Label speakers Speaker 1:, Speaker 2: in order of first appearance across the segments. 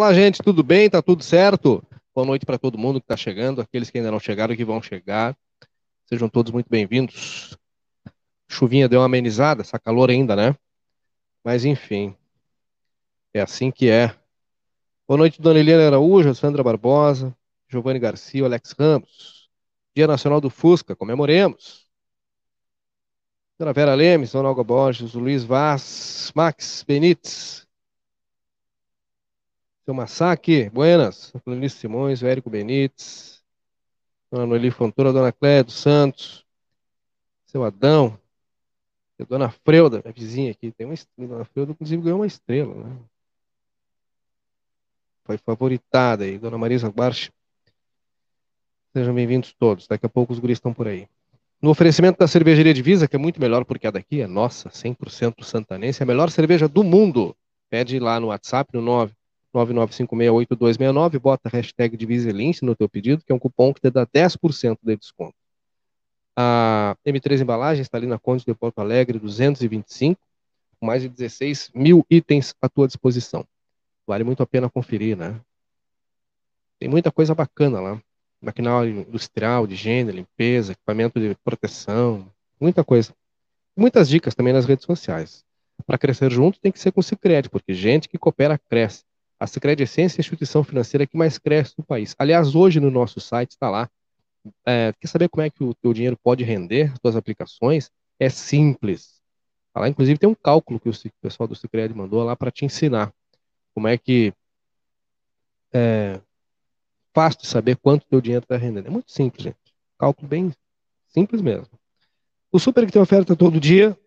Speaker 1: Olá, gente, tudo bem? Tá tudo certo? Boa noite para todo mundo que está chegando, aqueles que ainda não chegaram e que vão chegar. Sejam todos muito bem-vindos. Chuvinha deu uma amenizada, essa calor ainda, né? Mas enfim, é assim que é. Boa noite, Dona Eliana Araújo, Sandra Barbosa, Giovanni Garcia, Alex Ramos. Dia Nacional do Fusca, comemoremos. Dona Vera Lemes, Dona Olga Borges, Luiz Vaz, Max Benites, Massaque, Buenas, Clarice Simões, Érico Benites, Dona Noeli Fontoura, Dona Cléia dos Santos, seu Adão, Dona Freuda, minha vizinha aqui, tem uma estrela, Dona Freuda inclusive ganhou uma estrela, né? Foi favoritada aí, Dona Marisa Barche. Sejam bem-vindos todos, daqui a pouco os guris estão por aí. No oferecimento da cervejaria Divisa, que é muito melhor porque a daqui é nossa, 100% santanense, a melhor cerveja do mundo. Pede lá no WhatsApp, no 9 99568269, bota a hashtag Diviselince no teu pedido, que é um cupom que te dá 10% de desconto. A M3 Embalagens está ali na Conde de Porto Alegre, 225, com mais de 16 mil itens à tua disposição. Vale muito a pena conferir, né? Tem muita coisa bacana lá. Maquinário industrial, de higiene, limpeza, equipamento de proteção, muita coisa. Muitas dicas também nas redes sociais. Para crescer junto tem que ser com o Cicred, porque gente que coopera cresce. A Sicredi Essência é a instituição financeira que mais cresce no país. Aliás, hoje no nosso site está lá. É, quer saber como é que o teu dinheiro pode render, as aplicações? É simples. Tá lá, inclusive, tem um cálculo que o pessoal do Sicredi mandou lá para te ensinar. Como é que é fácil de saber quanto teu dinheiro está rendendo. É muito simples, gente. Cálculo bem simples mesmo. O Super que tem oferta todo dia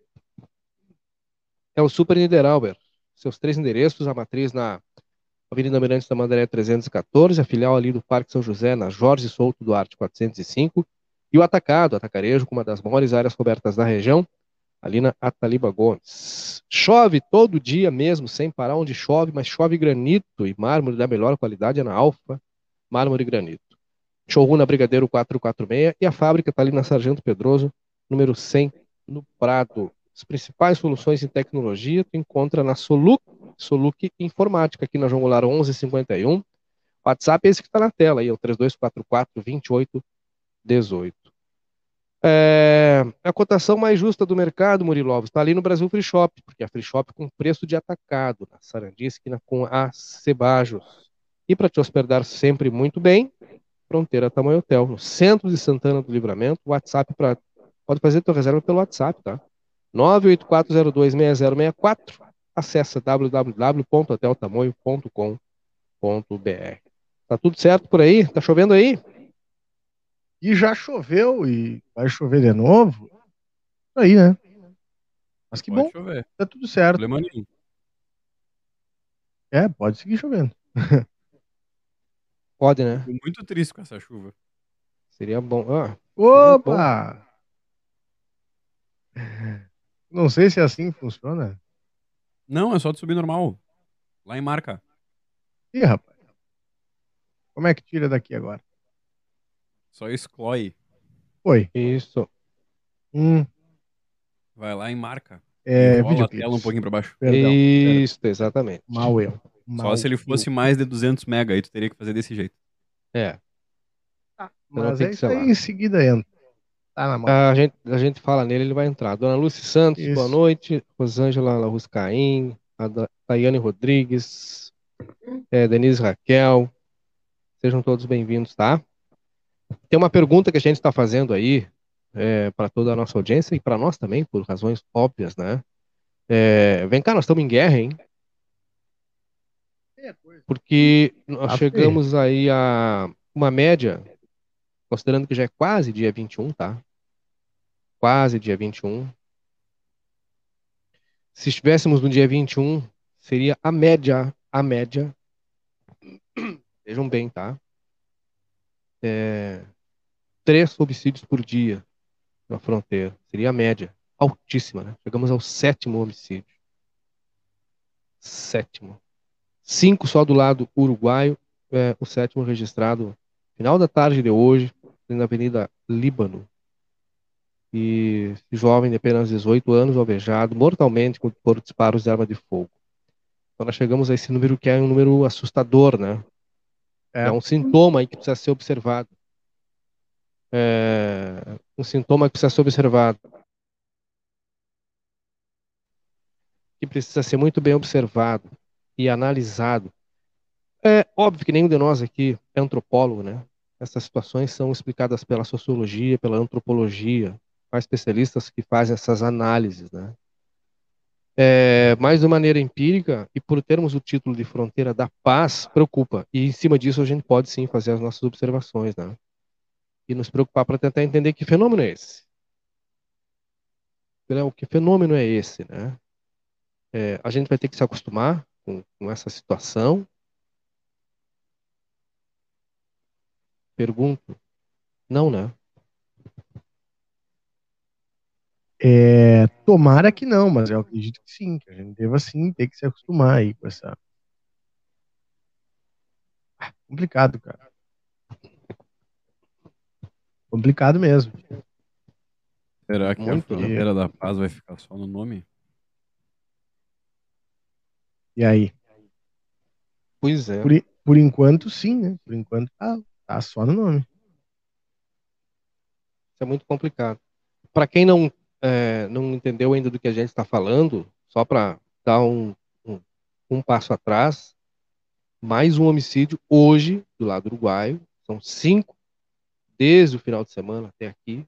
Speaker 1: é o Super Niederauer. Seus três endereços, a matriz na Avenida Mirante da Mandaré 314, a filial ali do Parque São José, na Jorge Souto Duarte 405, e o Atacado, Atacarejo, com uma das maiores áreas cobertas da região, ali na Ataliba Gomes. Chove todo dia mesmo, sem parar onde chove, mas chove granito e mármore da melhor qualidade é na Alfa, mármore e granito. Showroom na Brigadeiro 446 e a fábrica está ali na Sargento Pedroso, número 100, no Prado. As principais soluções em tecnologia tu encontra na Soluc Soluc Informática, aqui na João Goulart 1151. WhatsApp é esse que está na tela aí, é o 3244-2818. É, a cotação mais justa do mercado, Murilo está ali no Brasil Free Shop, porque a Free Shop com preço de atacado, na Sarandi, esquina com a Cebajos. E para te hospedar sempre muito bem, Fronteira Tamanho Hotel, no centro de Santana do Livramento, WhatsApp para pode fazer tua reserva pelo WhatsApp, tá? 984026064 acessa www.hoteltamoio.com.br. Tá tudo certo por aí? Tá chovendo aí?
Speaker 2: E já choveu e vai chover de novo. Aí, né? Mas que pode bom. Chover. Tá tudo certo. Problema nenhum. É, pode seguir chovendo.
Speaker 1: pode, né?
Speaker 3: Fico muito triste com essa chuva.
Speaker 1: Seria bom. Ah,
Speaker 2: Opa! Seria bom. Não sei se é assim que funciona.
Speaker 3: Não, é só de subir normal. Lá em marca.
Speaker 2: Ih, rapaz. Como é que tira daqui agora?
Speaker 3: Só exclui.
Speaker 2: Oi.
Speaker 1: Isso.
Speaker 2: Hum.
Speaker 3: Vai lá em marca.
Speaker 2: É,
Speaker 3: vídeo a tela um pouquinho pra baixo.
Speaker 1: Perdão, Isso, perdão. exatamente.
Speaker 2: Mal eu.
Speaker 3: Mal Só se ele fosse eu. mais de 200 mega, aí tu teria que fazer desse jeito.
Speaker 1: É.
Speaker 2: Ah, mas é isso aí em seguida entra.
Speaker 1: Tá na mão. A gente, a gente fala nele, ele vai entrar. Dona Lúcia Santos, Isso. boa noite. Rosângela Laruscaim, a Daiane Rodrigues, é, Denise Raquel. Sejam todos bem-vindos, tá? Tem uma pergunta que a gente está fazendo aí é, para toda a nossa audiência e para nós também, por razões óbvias, né? É, vem cá, nós estamos em guerra, hein? Porque nós tá chegamos aí a uma média considerando que já é quase dia 21, tá? Quase dia 21. Se estivéssemos no dia 21, seria a média, a média. Vejam bem, tá? É, três homicídios por dia na fronteira. Seria a média. Altíssima, né? Chegamos ao sétimo homicídio. Sétimo. Cinco só do lado uruguaio. É, o sétimo registrado final da tarde de hoje, na Avenida Líbano. E jovem de apenas 18 anos, alvejado mortalmente por disparos de arma de fogo. Então nós chegamos a esse número que é um número assustador, né? É, é um sintoma aí que precisa ser observado. É um sintoma que precisa ser observado. Que precisa ser muito bem observado e analisado. É óbvio que nenhum de nós aqui é antropólogo, né? Essas situações são explicadas pela sociologia, pela antropologia, há especialistas que fazem essas análises, né? É, mas de maneira empírica e por termos o título de fronteira da paz preocupa e em cima disso a gente pode sim fazer as nossas observações, né? E nos preocupar para tentar entender que fenômeno é esse. O que fenômeno é esse, né? É, a gente vai ter que se acostumar com, com essa situação. Pergunto, não, né?
Speaker 2: É, tomara que não, mas eu acredito que sim, que a gente deva sim ter que se acostumar aí com essa. Ah, complicado, cara. Complicado mesmo.
Speaker 3: Será que Muito a Fronteira da Paz vai ficar só no nome?
Speaker 2: E aí?
Speaker 1: Pois é.
Speaker 2: Por, por enquanto, sim, né? Por enquanto tá, tá só no nome.
Speaker 1: Isso é muito complicado. Para quem não é, não entendeu ainda do que a gente está falando, só para dar um, um, um, passo atrás, mais um homicídio hoje do lado uruguaio, são cinco desde o final de semana até aqui,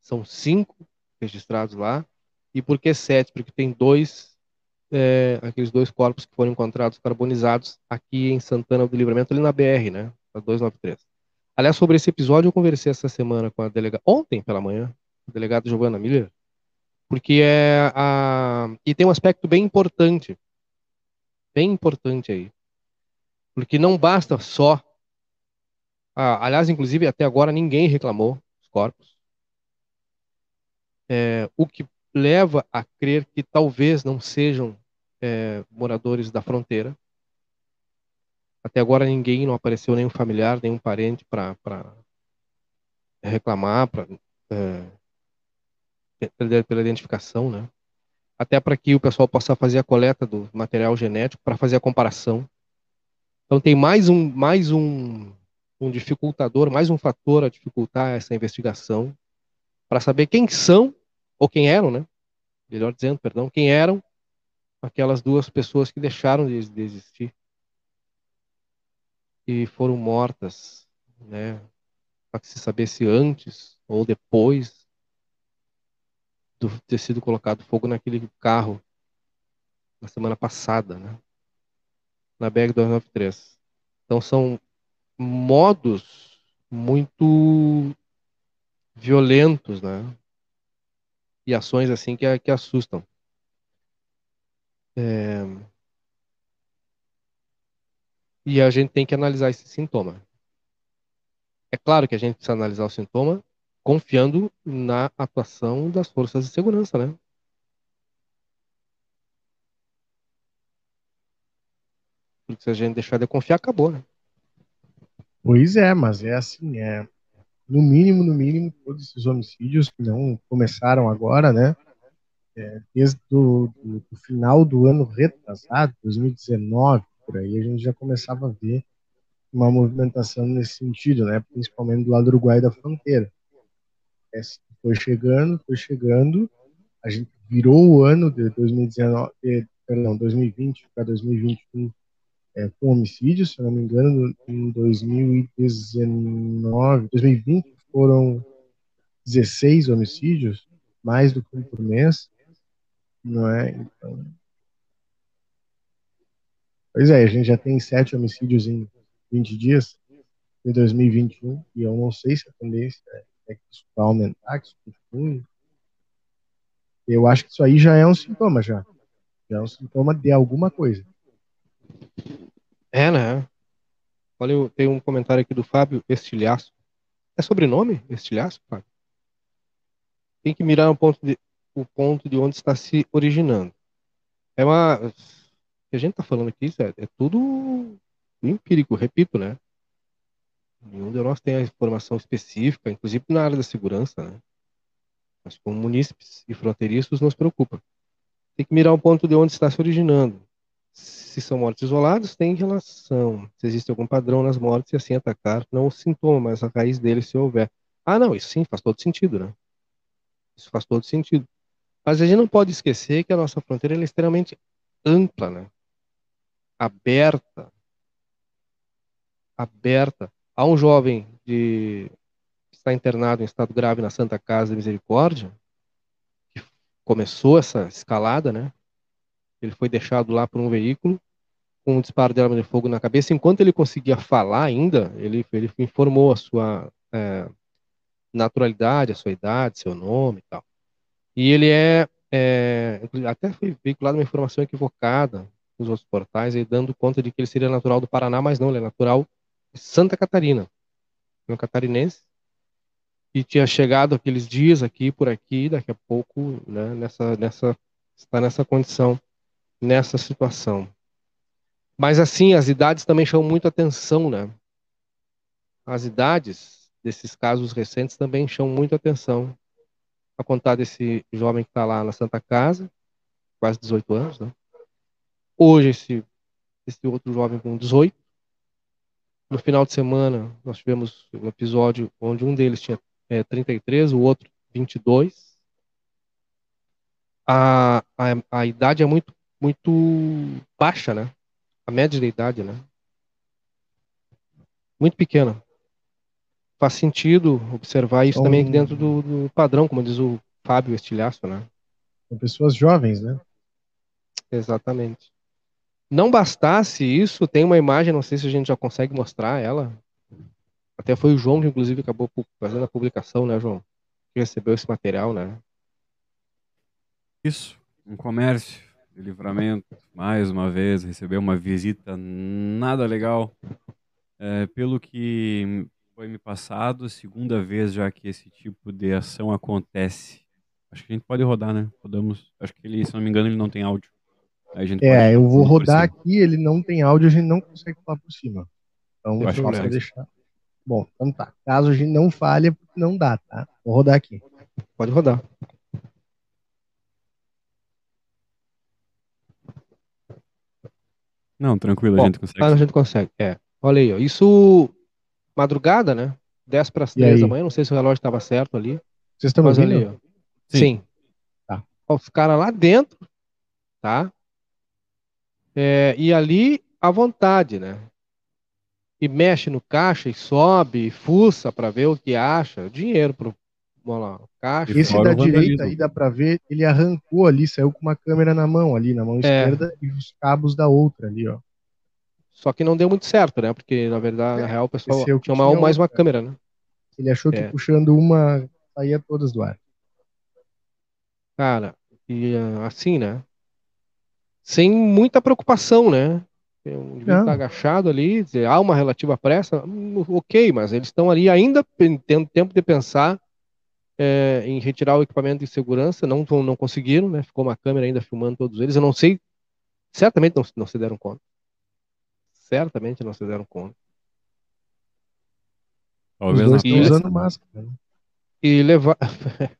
Speaker 1: são cinco registrados lá, e por que sete? Porque tem dois, é, aqueles dois corpos que foram encontrados carbonizados aqui em Santana do Livramento, ali na BR, né, a 293. Aliás, sobre esse episódio eu conversei essa semana com a delegada, ontem pela manhã, delegado Giovanna Miller, porque é a e tem um aspecto bem importante, bem importante aí, porque não basta só, ah, aliás, inclusive até agora ninguém reclamou dos corpos, é, o que leva a crer que talvez não sejam é, moradores da fronteira. Até agora ninguém não apareceu nenhum familiar, nenhum parente para reclamar, para é, pela identificação, né? Até para que o pessoal possa fazer a coleta do material genético para fazer a comparação. Então tem mais um mais um, um dificultador, mais um fator a dificultar essa investigação para saber quem são ou quem eram, né? Melhor dizendo, perdão, quem eram aquelas duas pessoas que deixaram de, de existir e foram mortas, né? Para se saber se antes ou depois do, ter sido colocado fogo naquele carro na semana passada, né? Na BR 293. Então são modos muito violentos, né? E ações assim que, que assustam. É... E a gente tem que analisar esse sintoma. É claro que a gente precisa analisar o sintoma confiando na atuação das forças de segurança, né? Porque se a gente deixar de confiar, acabou, né?
Speaker 2: Pois é, mas é assim, é no mínimo, no mínimo, todos esses homicídios que não começaram agora, né? É, desde o do, do final do ano retrasado, 2019, por aí, a gente já começava a ver uma movimentação nesse sentido, né? Principalmente do lado do Uruguai da fronteira foi chegando, foi chegando. A gente virou o ano de 2019, de, perdão, 2020 para 2021 é, com homicídios, se não me engano, em 2019, 2020 foram 16 homicídios, mais do que um por mês, não é? Então, pois é, a gente já tem sete homicídios em 20 dias de 2021 e eu não sei se a tendência é que isso vai aumentar, que isso continue. Eu acho que isso aí já é um sintoma, já. Já é um sintoma de alguma coisa.
Speaker 1: É, né? Olha, tem um comentário aqui do Fábio Estilhaço. É sobrenome? Estilhaço, Fábio? Tem que mirar o ponto de, o ponto de onde está se originando. É uma. O que a gente está falando aqui é, é tudo empírico, repito, né? Nenhum de nós tem a informação específica, inclusive na área da segurança, né? Mas como munícipes e fronteiriços nos preocupa. tem que mirar o ponto de onde está se originando. Se são mortes isoladas, tem relação. Se existe algum padrão nas mortes e assim atacar, não o sintoma, mas a raiz dele se houver. Ah, não, isso sim faz todo sentido, né? Isso faz todo sentido. Mas a gente não pode esquecer que a nossa fronteira é extremamente ampla, né? Aberta. Aberta. Há um jovem de que está internado em estado grave na Santa Casa de Misericórdia, que começou essa escalada, né? Ele foi deixado lá por um veículo com um disparo de arma de fogo na cabeça. Enquanto ele conseguia falar ainda, ele, ele informou a sua é, naturalidade, a sua idade, seu nome e tal. E ele é, é até foi veiculada uma informação equivocada nos outros portais, aí, dando conta de que ele seria natural do Paraná, mas não, ele é natural de Santa Catarina. É um catarinense. E tinha chegado aqueles dias aqui, por aqui, daqui a pouco, né, nessa, nessa, está nessa condição, nessa situação. Mas assim, as idades também chamam muito atenção, né? As idades desses casos recentes também chamam muito atenção a contar desse jovem que está lá na Santa Casa, quase 18 anos, né? Hoje, esse, esse outro jovem com 18. No final de semana, nós tivemos um episódio onde um deles tinha é, 33, o outro 22. A, a, a idade é muito, muito baixa, né? A média de idade, né? Muito pequena faz sentido observar isso também dentro do, do, padrão, como diz o Fábio Estilhaço, né?
Speaker 2: São pessoas jovens, né?
Speaker 1: Exatamente. Não bastasse isso, tem uma imagem, não sei se a gente já consegue mostrar ela. Até foi o João que, inclusive, acabou fazendo a publicação, né, João? Que recebeu esse material, né?
Speaker 3: Isso, um comércio de livramento, mais uma vez, recebeu uma visita nada legal. É, pelo que foi me passado, segunda vez já que esse tipo de ação acontece. Acho que a gente pode rodar, né? Rodamos. Acho que ele, se não me engano, ele não tem áudio.
Speaker 2: é, eu vou rodar aqui, ele não tem áudio, a gente não consegue falar por cima. Então, eu acho que deixar. Bom, então tá. Caso a gente não falhe, não dá, tá? Vou rodar aqui.
Speaker 1: Pode rodar.
Speaker 3: Não, tranquilo, Bom, a gente consegue.
Speaker 1: A gente consegue, é. Olha aí, ó. Isso madrugada, né? 10 para as 3 da manhã, não sei se o relógio estava certo ali.
Speaker 2: Vocês estão ouvindo? Ali, ó.
Speaker 1: Sim. Sim. Tá. Os caras lá dentro, tá? É, e ali à vontade, né? E mexe no caixa e sobe, e fuça para ver o que acha. Dinheiro pro vamos lá, caixa.
Speaker 2: Esse da direita aí dá para ver, ele arrancou ali, saiu com uma câmera na mão ali, na mão é. esquerda, e os cabos da outra ali, ó.
Speaker 1: Só que não deu muito certo, né? Porque, na verdade, na é, real, o pessoal é tinha uma, mais uma câmera, né?
Speaker 2: Ele achou que é. puxando uma saía todas do ar.
Speaker 1: Cara, e ah, assim, né? Sem muita preocupação, né? Um indivíduo tá agachado ali, dizer, há uma relativa pressa, hum, ok, mas eles estão ali ainda tendo tempo de pensar é, em retirar o equipamento de segurança, não, não conseguiram, né? Ficou uma câmera ainda filmando todos eles. Eu não sei, certamente não, não se deram conta certamente não se deram conta.
Speaker 2: Talvez não estão usando máscara. Né?
Speaker 1: E levar.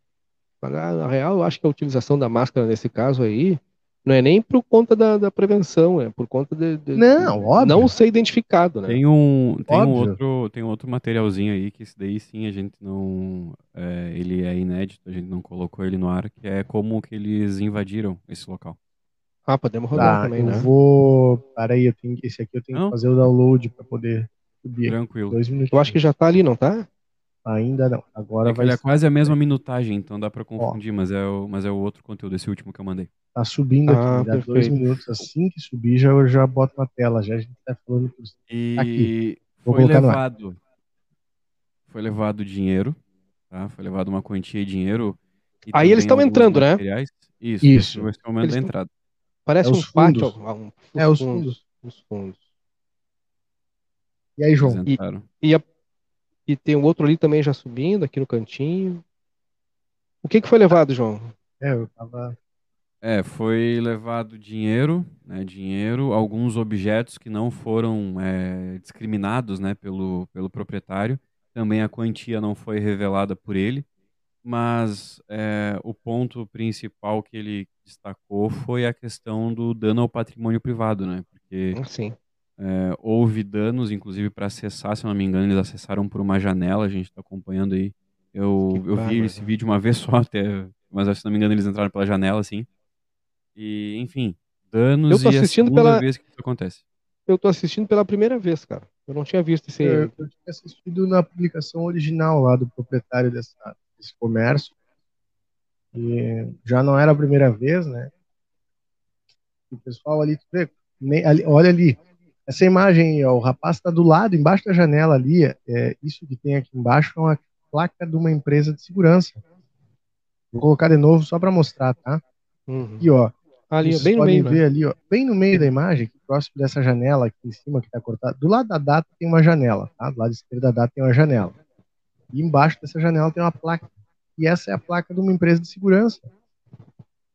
Speaker 1: Na real, eu acho que a utilização da máscara nesse caso aí não é nem por conta da, da prevenção, é por conta de, de
Speaker 2: não, de óbvio.
Speaker 1: não ser identificado, né?
Speaker 3: Tem um, tem um outro, tem um outro materialzinho aí que esse daí sim a gente não, é, ele é inédito, a gente não colocou ele no ar, que é como que eles invadiram esse local.
Speaker 1: Ah, podemos rodar tá, também,
Speaker 2: eu
Speaker 1: né?
Speaker 2: vou. Para aí, eu tenho... esse aqui eu tenho não? que fazer o download para poder subir.
Speaker 3: Tranquilo.
Speaker 1: Dois minutos. Eu acho que já tá ali, não tá?
Speaker 2: Ainda não. Agora é vai.
Speaker 3: Ele é quase a mesma minutagem, então dá para confundir, mas é, o, mas é o outro conteúdo, esse último que eu mandei.
Speaker 2: Tá subindo ah, aqui, dá dois minutos. Assim que subir, já, eu já boto na tela. Já a gente tá falando por
Speaker 3: E aqui. Vou foi levado. Foi levado dinheiro, tá? Foi levado uma quantia de dinheiro.
Speaker 1: Aí eles estão entrando, né?
Speaker 3: Isso, Isso. Vai ser o momento eles da entrada.
Speaker 1: Parece é um pátio. Um,
Speaker 2: é, os fundos.
Speaker 1: Os fundos.
Speaker 2: E aí, João?
Speaker 1: E, e, a, e, tem o outro ali também já subindo, aqui no cantinho. O que, que foi levado, João?
Speaker 2: É, eu tava.
Speaker 3: É, foi levado dinheiro, né, dinheiro, alguns objetos que não foram é, discriminados, né, pelo, pelo proprietário. Também a quantia não foi revelada por ele. mas é, o ponto principal que ele destacou foi a questão do dano ao patrimônio privado, né? Porque
Speaker 1: Sim.
Speaker 3: É, houve danos, inclusive para acessar, se eu não me engano, eles acessaram por uma janela, a gente está acompanhando aí. Eu,
Speaker 1: Que
Speaker 3: eu vi esse vídeo uma vez só até, mas se não me engano eles entraram pela janela, assim. E, enfim, danos
Speaker 1: Eu tô
Speaker 3: e a
Speaker 1: assistindo
Speaker 3: segunda
Speaker 1: pela-
Speaker 3: vez que isso acontece.
Speaker 1: Eu tô assistindo pela primeira vez, cara. Eu não tinha visto esse.
Speaker 2: Eu, eu tinha assistido na publicação original lá do proprietário dessa, desse comércio. E já não era a primeira vez, né? O pessoal ali, tu vê, nem- ali- olha ali, essa imagem, aí, ó, o rapaz está do lado, embaixo da janela ali. É, isso que tem aqui embaixo é uma placa de uma empresa de segurança. Vou colocar de novo só para mostrar, tá?
Speaker 1: Uhum.
Speaker 2: Aqui, ó.
Speaker 1: Ali,
Speaker 2: Vocês
Speaker 1: bem no
Speaker 2: podem
Speaker 1: meio,
Speaker 2: ver
Speaker 1: né?
Speaker 2: ali, ó, bem no meio da imagem, próximo dessa janela aqui em cima que está cortada. Do lado da data tem uma janela, tá? Do lado esquerdo da data tem uma janela. E embaixo dessa janela tem uma placa. E essa é a placa de uma empresa de segurança.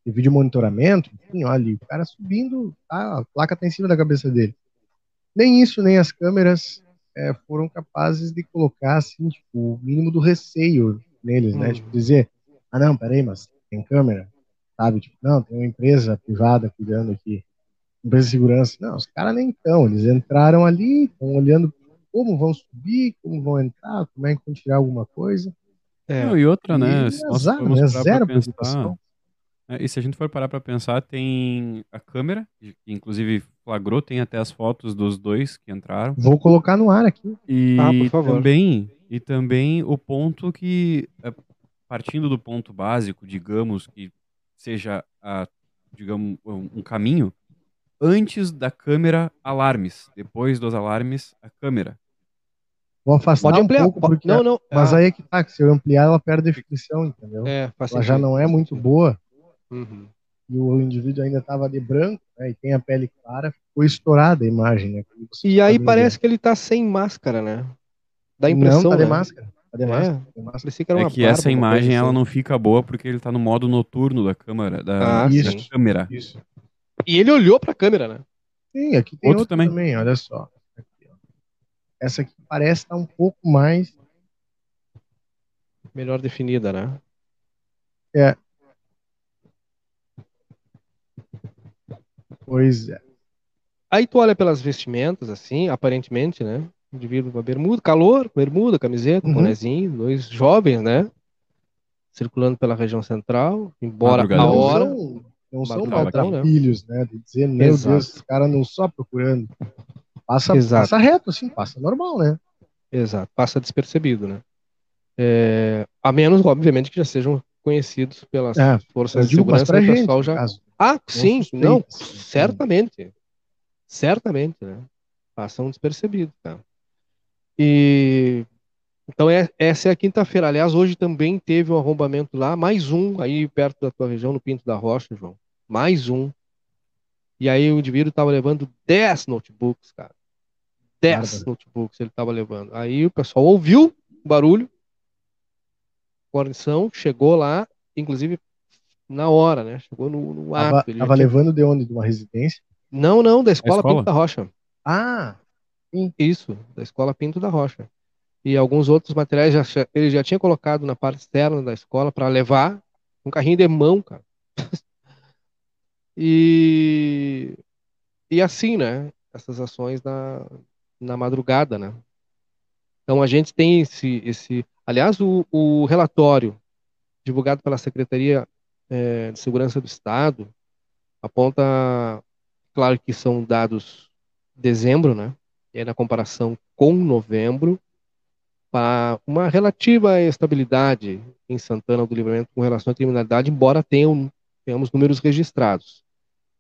Speaker 2: De vídeo monitoramento, enfim, olha ali, o cara subindo, tá? a placa está em cima da cabeça dele. Nem isso, nem as câmeras é, foram capazes de colocar, assim, tipo, o mínimo do receio neles, né?
Speaker 1: Hum.
Speaker 2: Tipo, dizer, ah, não, peraí, mas tem câmera, sabe? Tipo, não, tem uma empresa privada cuidando aqui, empresa de segurança. Não, os caras nem estão, eles entraram ali, estão olhando como vão subir, como vão entrar, como é que vão tirar alguma coisa.
Speaker 1: É.
Speaker 3: Não, e outra, né?
Speaker 2: E azar, né?
Speaker 3: parar pra
Speaker 2: Zero preocupação.
Speaker 3: É, e se a gente for parar pra pensar, tem a câmera, que inclusive flagrou, tem até as fotos dos dois que entraram.
Speaker 2: Vou colocar no ar aqui.
Speaker 3: E
Speaker 1: Ah, por favor.
Speaker 3: também e também o ponto que é, partindo do ponto básico, digamos que seja a digamos um um caminho antes da câmera alarmes, depois dos alarmes a câmera.
Speaker 2: Vou afastar
Speaker 1: Pode
Speaker 2: um
Speaker 1: ampliar.
Speaker 2: pouco,
Speaker 1: po-
Speaker 2: porque...
Speaker 1: Não, não.
Speaker 2: Mas
Speaker 1: ah,
Speaker 2: aí é que tá, que se eu ampliar, ela perde definição, entendeu?
Speaker 1: é,
Speaker 2: ela já não é muito boa,
Speaker 1: Uhum.
Speaker 2: e o indivíduo ainda estava de branco, né, e tem a pele clara, ficou estourada a imagem, né?
Speaker 1: E aí
Speaker 2: podem
Speaker 1: parece que ele tá sem máscara, né? Dá a
Speaker 2: ver.
Speaker 1: impressão.
Speaker 2: Não, tá de
Speaker 1: né?
Speaker 2: máscara. Tá
Speaker 1: É.
Speaker 2: máscara, tá máscara.
Speaker 1: Que
Speaker 3: É que
Speaker 1: barba,
Speaker 3: essa imagem ela
Speaker 1: assim.
Speaker 3: não fica boa porque ele tá no modo noturno da câmera, da,
Speaker 1: Ah,
Speaker 3: da
Speaker 2: sim.
Speaker 3: câmera.
Speaker 2: Isso.
Speaker 1: E ele olhou pra câmera, né?
Speaker 2: Sim, aqui tem
Speaker 3: Outro
Speaker 2: outro
Speaker 3: também.
Speaker 2: também. olha só. Aqui. Essa aqui parece estar um pouco mais.
Speaker 1: Melhor definida, né?
Speaker 2: Pois é.
Speaker 1: Aí tu olha pelas vestimentas, assim, aparentemente, né? Indivíduo com a bermuda, calor, bermuda, camiseta,
Speaker 2: Uhum.
Speaker 1: bonezinho, dois jovens, né? Circulando pela região central, embora a
Speaker 2: não
Speaker 1: hora.
Speaker 2: são, não são
Speaker 1: né?
Speaker 2: maltrapilhos, né? De dizer, meu
Speaker 1: Exato.
Speaker 2: Deus, os caras não só procurando. Passa,
Speaker 1: Exato.
Speaker 2: passa reto, assim, passa normal, né?
Speaker 1: Exato, passa despercebido, né? É, a menos, obviamente, que já sejam conhecidos pelas
Speaker 2: É,
Speaker 1: forças de segurança, o
Speaker 2: gente,
Speaker 1: pessoal já.
Speaker 2: caso.
Speaker 1: Ah, sim, não, certamente. Certamente, né? Passam despercebidos, cara. E então é, essa é a quinta-feira. Aliás, hoje também teve um arrombamento lá, mais um aí perto da tua região, no Pinto da Rocha, João. Mais um. E aí o indivíduo estava levando 10 notebooks, cara. 10
Speaker 2: Bárbaro.
Speaker 1: notebooks ele estava levando. Aí o pessoal ouviu o barulho, guarnição, chegou lá, inclusive na hora, né? Chegou no, no
Speaker 2: Tava,
Speaker 1: ato. Ele já
Speaker 2: tava
Speaker 1: tinha-
Speaker 2: levando de onde? De uma residência?
Speaker 1: Não, não, da escola,
Speaker 3: escola?
Speaker 1: Pinto da Rocha.
Speaker 2: Ah,
Speaker 1: Isso, da escola Pinto da Rocha. E alguns outros materiais já, ele já tinha colocado na parte externa da escola para levar um carrinho de mão, cara. e, e assim, né? Essas ações na, na madrugada, né? Então a gente tem esse, esse aliás, o, o relatório divulgado pela Secretaria eh, de Segurança do Estado aponta, claro que são dados dezembro, né? E aí, na comparação com novembro, para uma relativa estabilidade em Santana do Livramento com relação à criminalidade, embora tenham, tenhamos números registrados,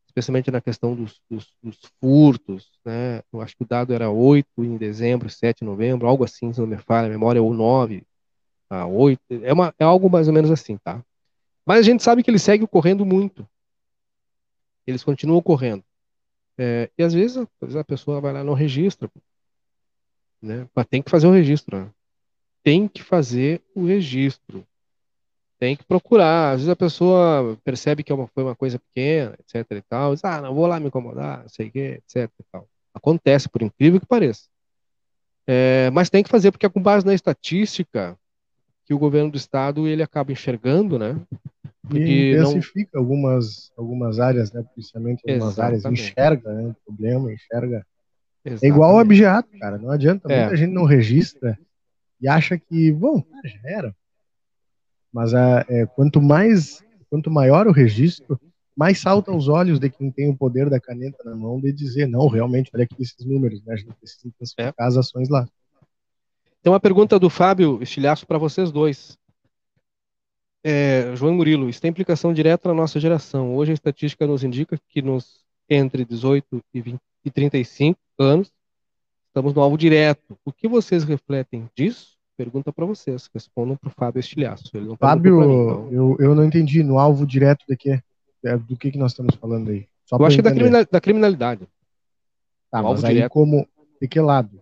Speaker 1: especialmente na questão dos, dos, dos furtos, né? Eu acho que o dado era 8 em dezembro, 7 em novembro, algo assim, se não me falha a memória, ou 9 a 8, é, uma, é algo mais ou menos assim, tá? Mas a gente sabe que ele segue ocorrendo muito. Eles continuam ocorrendo. É, e às vezes, às vezes a pessoa vai lá e não registra. Né? Mas tem que fazer o registro. Né? Tem que fazer o registro. Tem que procurar. Às vezes a pessoa percebe que é uma, foi uma coisa pequena, etc. e tal. Diz, ah, não vou lá me incomodar, não sei o quê, etc. E tal. Acontece, por incrível que pareça. É, mas tem que fazer, porque é com base na estatística que o governo do estado ele acaba enxergando, né?
Speaker 2: E intensifica não... algumas, algumas áreas, né? Principalmente algumas Exatamente. áreas, enxerga né, o problema, enxerga. Exatamente. É igual o objeto, cara. Não adianta, é. muita gente não registra e acha que, bom, já era. Mas a, é, quanto mais, quanto maior o registro, mais salta aos olhos de quem tem o poder da caneta na mão de dizer, não, realmente, olha aqui esses números, né? A gente precisa intensificar é. as ações lá.
Speaker 1: Tem uma pergunta do Fábio Estilhaço para vocês dois. É, João Murilo, isso tem implicação direta na nossa geração. Hoje a estatística nos indica que nos entre 18 e, 20, e 35 anos estamos no alvo direto. O que vocês refletem disso? Pergunta para vocês. Respondam para o Fábio Estilhaço.
Speaker 2: Ele não Fábio, mim, então. eu, eu não entendi. No alvo direto de quê? É, do que, que nós estamos falando aí?
Speaker 1: Só eu acho que é da, criminalidade.
Speaker 2: Tá, mas aí direto. como, de que lado?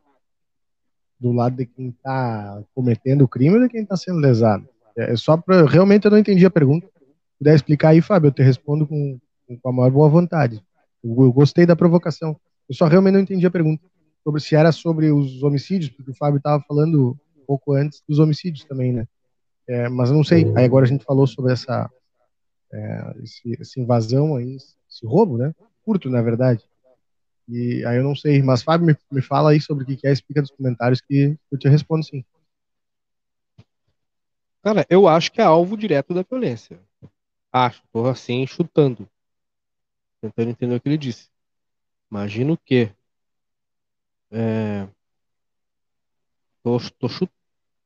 Speaker 2: Do lado de quem está cometendo o crime ou de quem está sendo lesado? É, é só para. Realmente eu não entendi a pergunta. Se puder explicar aí, Fábio, eu te respondo com, com a maior boa vontade. Eu, eu, gostei da provocação. Eu só realmente não entendi a pergunta. Sobre se era sobre os homicídios, porque o Fábio estava falando um pouco antes dos homicídios também, né? É, mas não sei. Aí agora a gente falou sobre essa, é, esse, essa invasão aí, esse roubo, né? Curto, na verdade. E aí eu não sei. Mas, Fábio, me, me fala aí sobre o que é, explica nos comentários que eu te respondo sim.
Speaker 1: Cara, eu acho que é alvo direto da violência. Acho, tô assim chutando. Tentando entender o que ele disse. Imagino que. É, tô, tô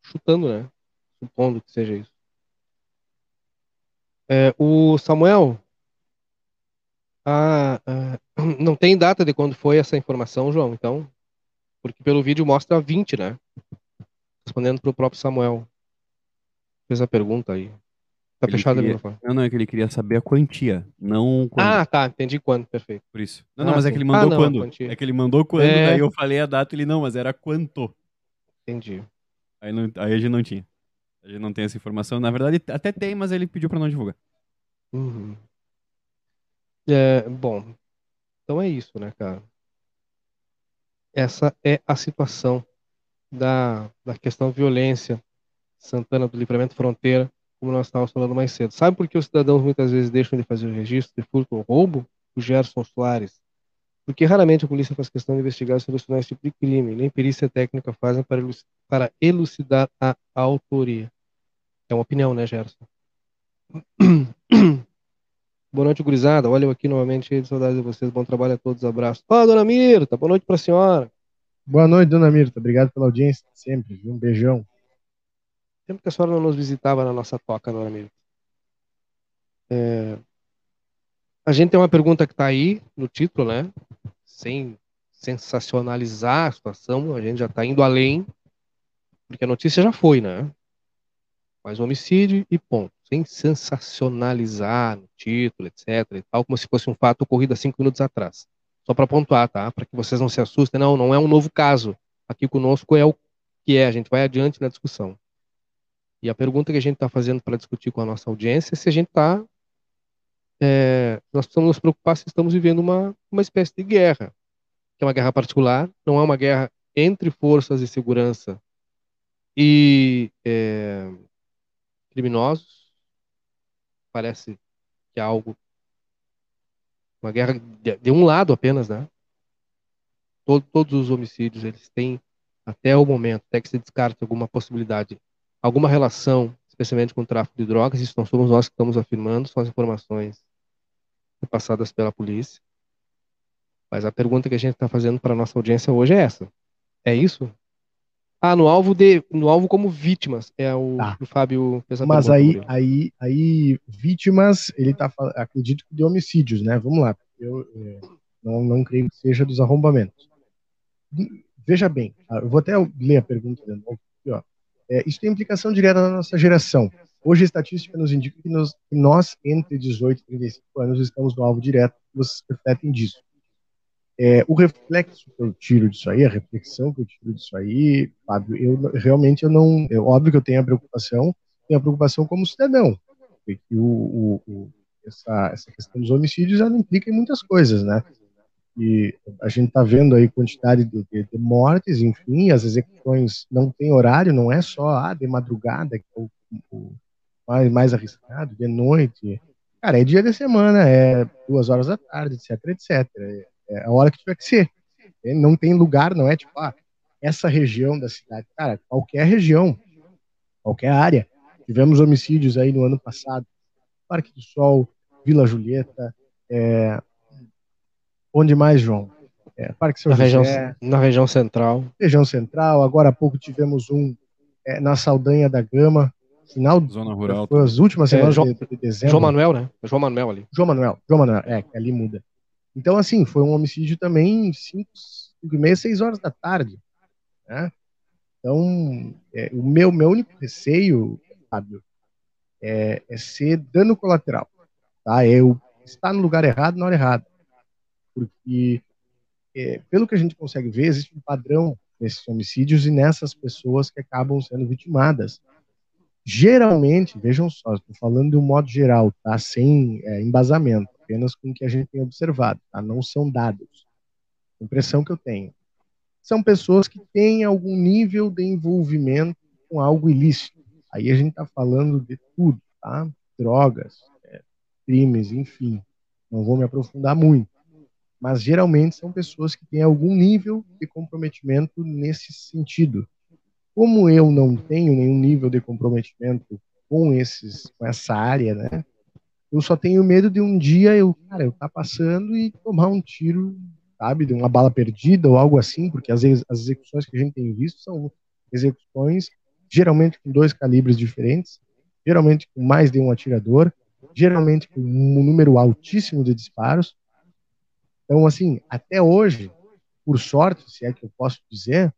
Speaker 1: chutando, né? Supondo que seja isso. É, o Samuel. Ah, ah, não tem data de quando foi essa informação, João, então. Porque pelo vídeo mostra 20, né? Respondendo para o próprio Samuel fez a pergunta aí. Tá ele fechado
Speaker 3: queria... ali Não, não, é que ele queria saber a quantia, não
Speaker 1: quando. Ah, tá, entendi quando, perfeito.
Speaker 3: Por isso. Não, não, ah, mas sim. é que ele mandou ah, não, quando. É que ele mandou quando, é... daí eu falei a data ele não, mas era quanto.
Speaker 1: Entendi.
Speaker 3: Aí, não, aí a gente não tinha. A gente não tem essa informação. Na verdade, até tem, mas ele pediu para não divulgar.
Speaker 1: Uhum. É, bom, então é isso, né, cara? Essa é a situação da, da questão violência Santana do Livramento Fronteira, como nós estávamos falando mais cedo. Sabe por que os cidadãos muitas vezes deixam de fazer o registro de furto ou roubo? O Gerson Soares. Porque raramente a polícia faz questão de investigar e solucionar esse tipo de crime, nem perícia técnica fazem para elucidar, a autoria. É uma opinião, né, Gerson? Boa noite, gurizada. Olha eu aqui novamente, cheio de saudades de vocês. Bom trabalho a todos. Abraço. Oh, dona Mirta, boa noite para a senhora.
Speaker 2: Boa noite, dona Mirta. Obrigado pela audiência sempre. Um beijão.
Speaker 1: Tempo que a senhora não nos visitava na nossa toca, não é É... A gente tem uma pergunta que está aí no título, né? Sem sensacionalizar a situação, a gente já está indo além, porque a notícia já foi, né? Mais homicídio e ponto. Sem sensacionalizar no título, etc. E tal, como se fosse um fato ocorrido há cinco minutos atrás. Só para pontuar, tá? Para que vocês não se assustem. Não, não é um novo caso. Aqui conosco é o que é. A gente vai adiante na discussão. E a pergunta que a gente está fazendo para discutir com a nossa audiência é se a gente está. É, nós precisamos nos preocupar se estamos vivendo uma, uma espécie de guerra, que é uma guerra particular, não é uma guerra entre forças de segurança e é, criminosos. Parece que é algo. Uma guerra de, de um lado apenas, né? Todo, todos os homicídios, eles têm, até o momento, até que se descarte alguma possibilidade alguma relação, especialmente com o tráfico de drogas, isso não somos nós que estamos afirmando, são as informações passadas pela polícia. Mas a pergunta que a gente está fazendo para a nossa audiência hoje é essa. É isso? Ah, no alvo de, no alvo como vítimas é o, tá. o Fábio
Speaker 2: Mas aí, aí, aí, vítimas, ele tá, acredito que de homicídios, né? Vamos lá. Eu é, não, não creio que seja dos arrombamentos. Veja bem, eu vou até ler a pergunta de novo. Aqui, ó. É, isso tem implicação direta na nossa geração. Hoje a estatística nos indica que, nos, que nós, entre 18 e 35 anos, estamos no alvo direto, vocês refletem disso. É, o reflexo que eu tiro disso aí, a reflexão que eu tiro disso aí, Fábio, eu realmente eu não, é óbvio que eu tenho a preocupação, tenho a preocupação como cidadão, porque o, o, o essa, essa questão dos homicídios ela implica em muitas coisas, né? E a gente está vendo aí quantidade de, de, de, mortes, enfim, as execuções não tem horário, não é só ah, de madrugada, que é o, o mais, mais arriscado, de noite. Cara, é dia de semana, é duas horas da tarde, etc, etc. É, é a hora que tiver que ser. É, não tem lugar, não é tipo, ah, essa região da cidade. Cara, qualquer região, qualquer área. Tivemos homicídios aí no ano passado. Parque do Sol, Vila Julieta, é, onde mais, João?
Speaker 1: É, Parque São na José. Região, na região central.
Speaker 2: Região central. Agora há pouco tivemos um é, na Saldanha da Gama. Final
Speaker 3: Zona Rural.
Speaker 2: Foi as últimas é, semanas João, de, de, dezembro.
Speaker 1: João Manuel, né? João Manuel ali.
Speaker 2: João Manuel. João Manuel, é, ali muda. Então, assim, foi um homicídio também 5 e meia, 6 horas da tarde. Né? Então, é, o meu, meu único receio, Fábio, é, é ser dano colateral. Tá? É eu estar no lugar errado na hora errada. Porque, é, pelo que a gente consegue ver, existe um padrão nesses homicídios e nessas pessoas que acabam sendo vitimadas. Geralmente, vejam só, estou falando de um modo geral, tá? sem é, embasamento, apenas com o que a gente tem observado, tá? não são dados. A impressão que eu tenho. São pessoas que têm algum nível de envolvimento com algo ilícito. Aí a gente está falando de tudo, tá? Drogas, é, crimes, enfim. Não vou me aprofundar muito mas geralmente são pessoas que têm algum nível de comprometimento nesse sentido. Como eu não tenho nenhum nível de comprometimento com esses, com essa área, né? Eu só tenho medo de um dia eu, cara, eu tá passando e tomar um tiro, sabe, de uma bala perdida ou algo assim, porque às vezes as execuções que a gente tem visto são execuções geralmente com dois calibres diferentes, geralmente com mais de um atirador, geralmente com um número altíssimo de disparos, então, assim, até hoje, por sorte, se é que eu posso dizer,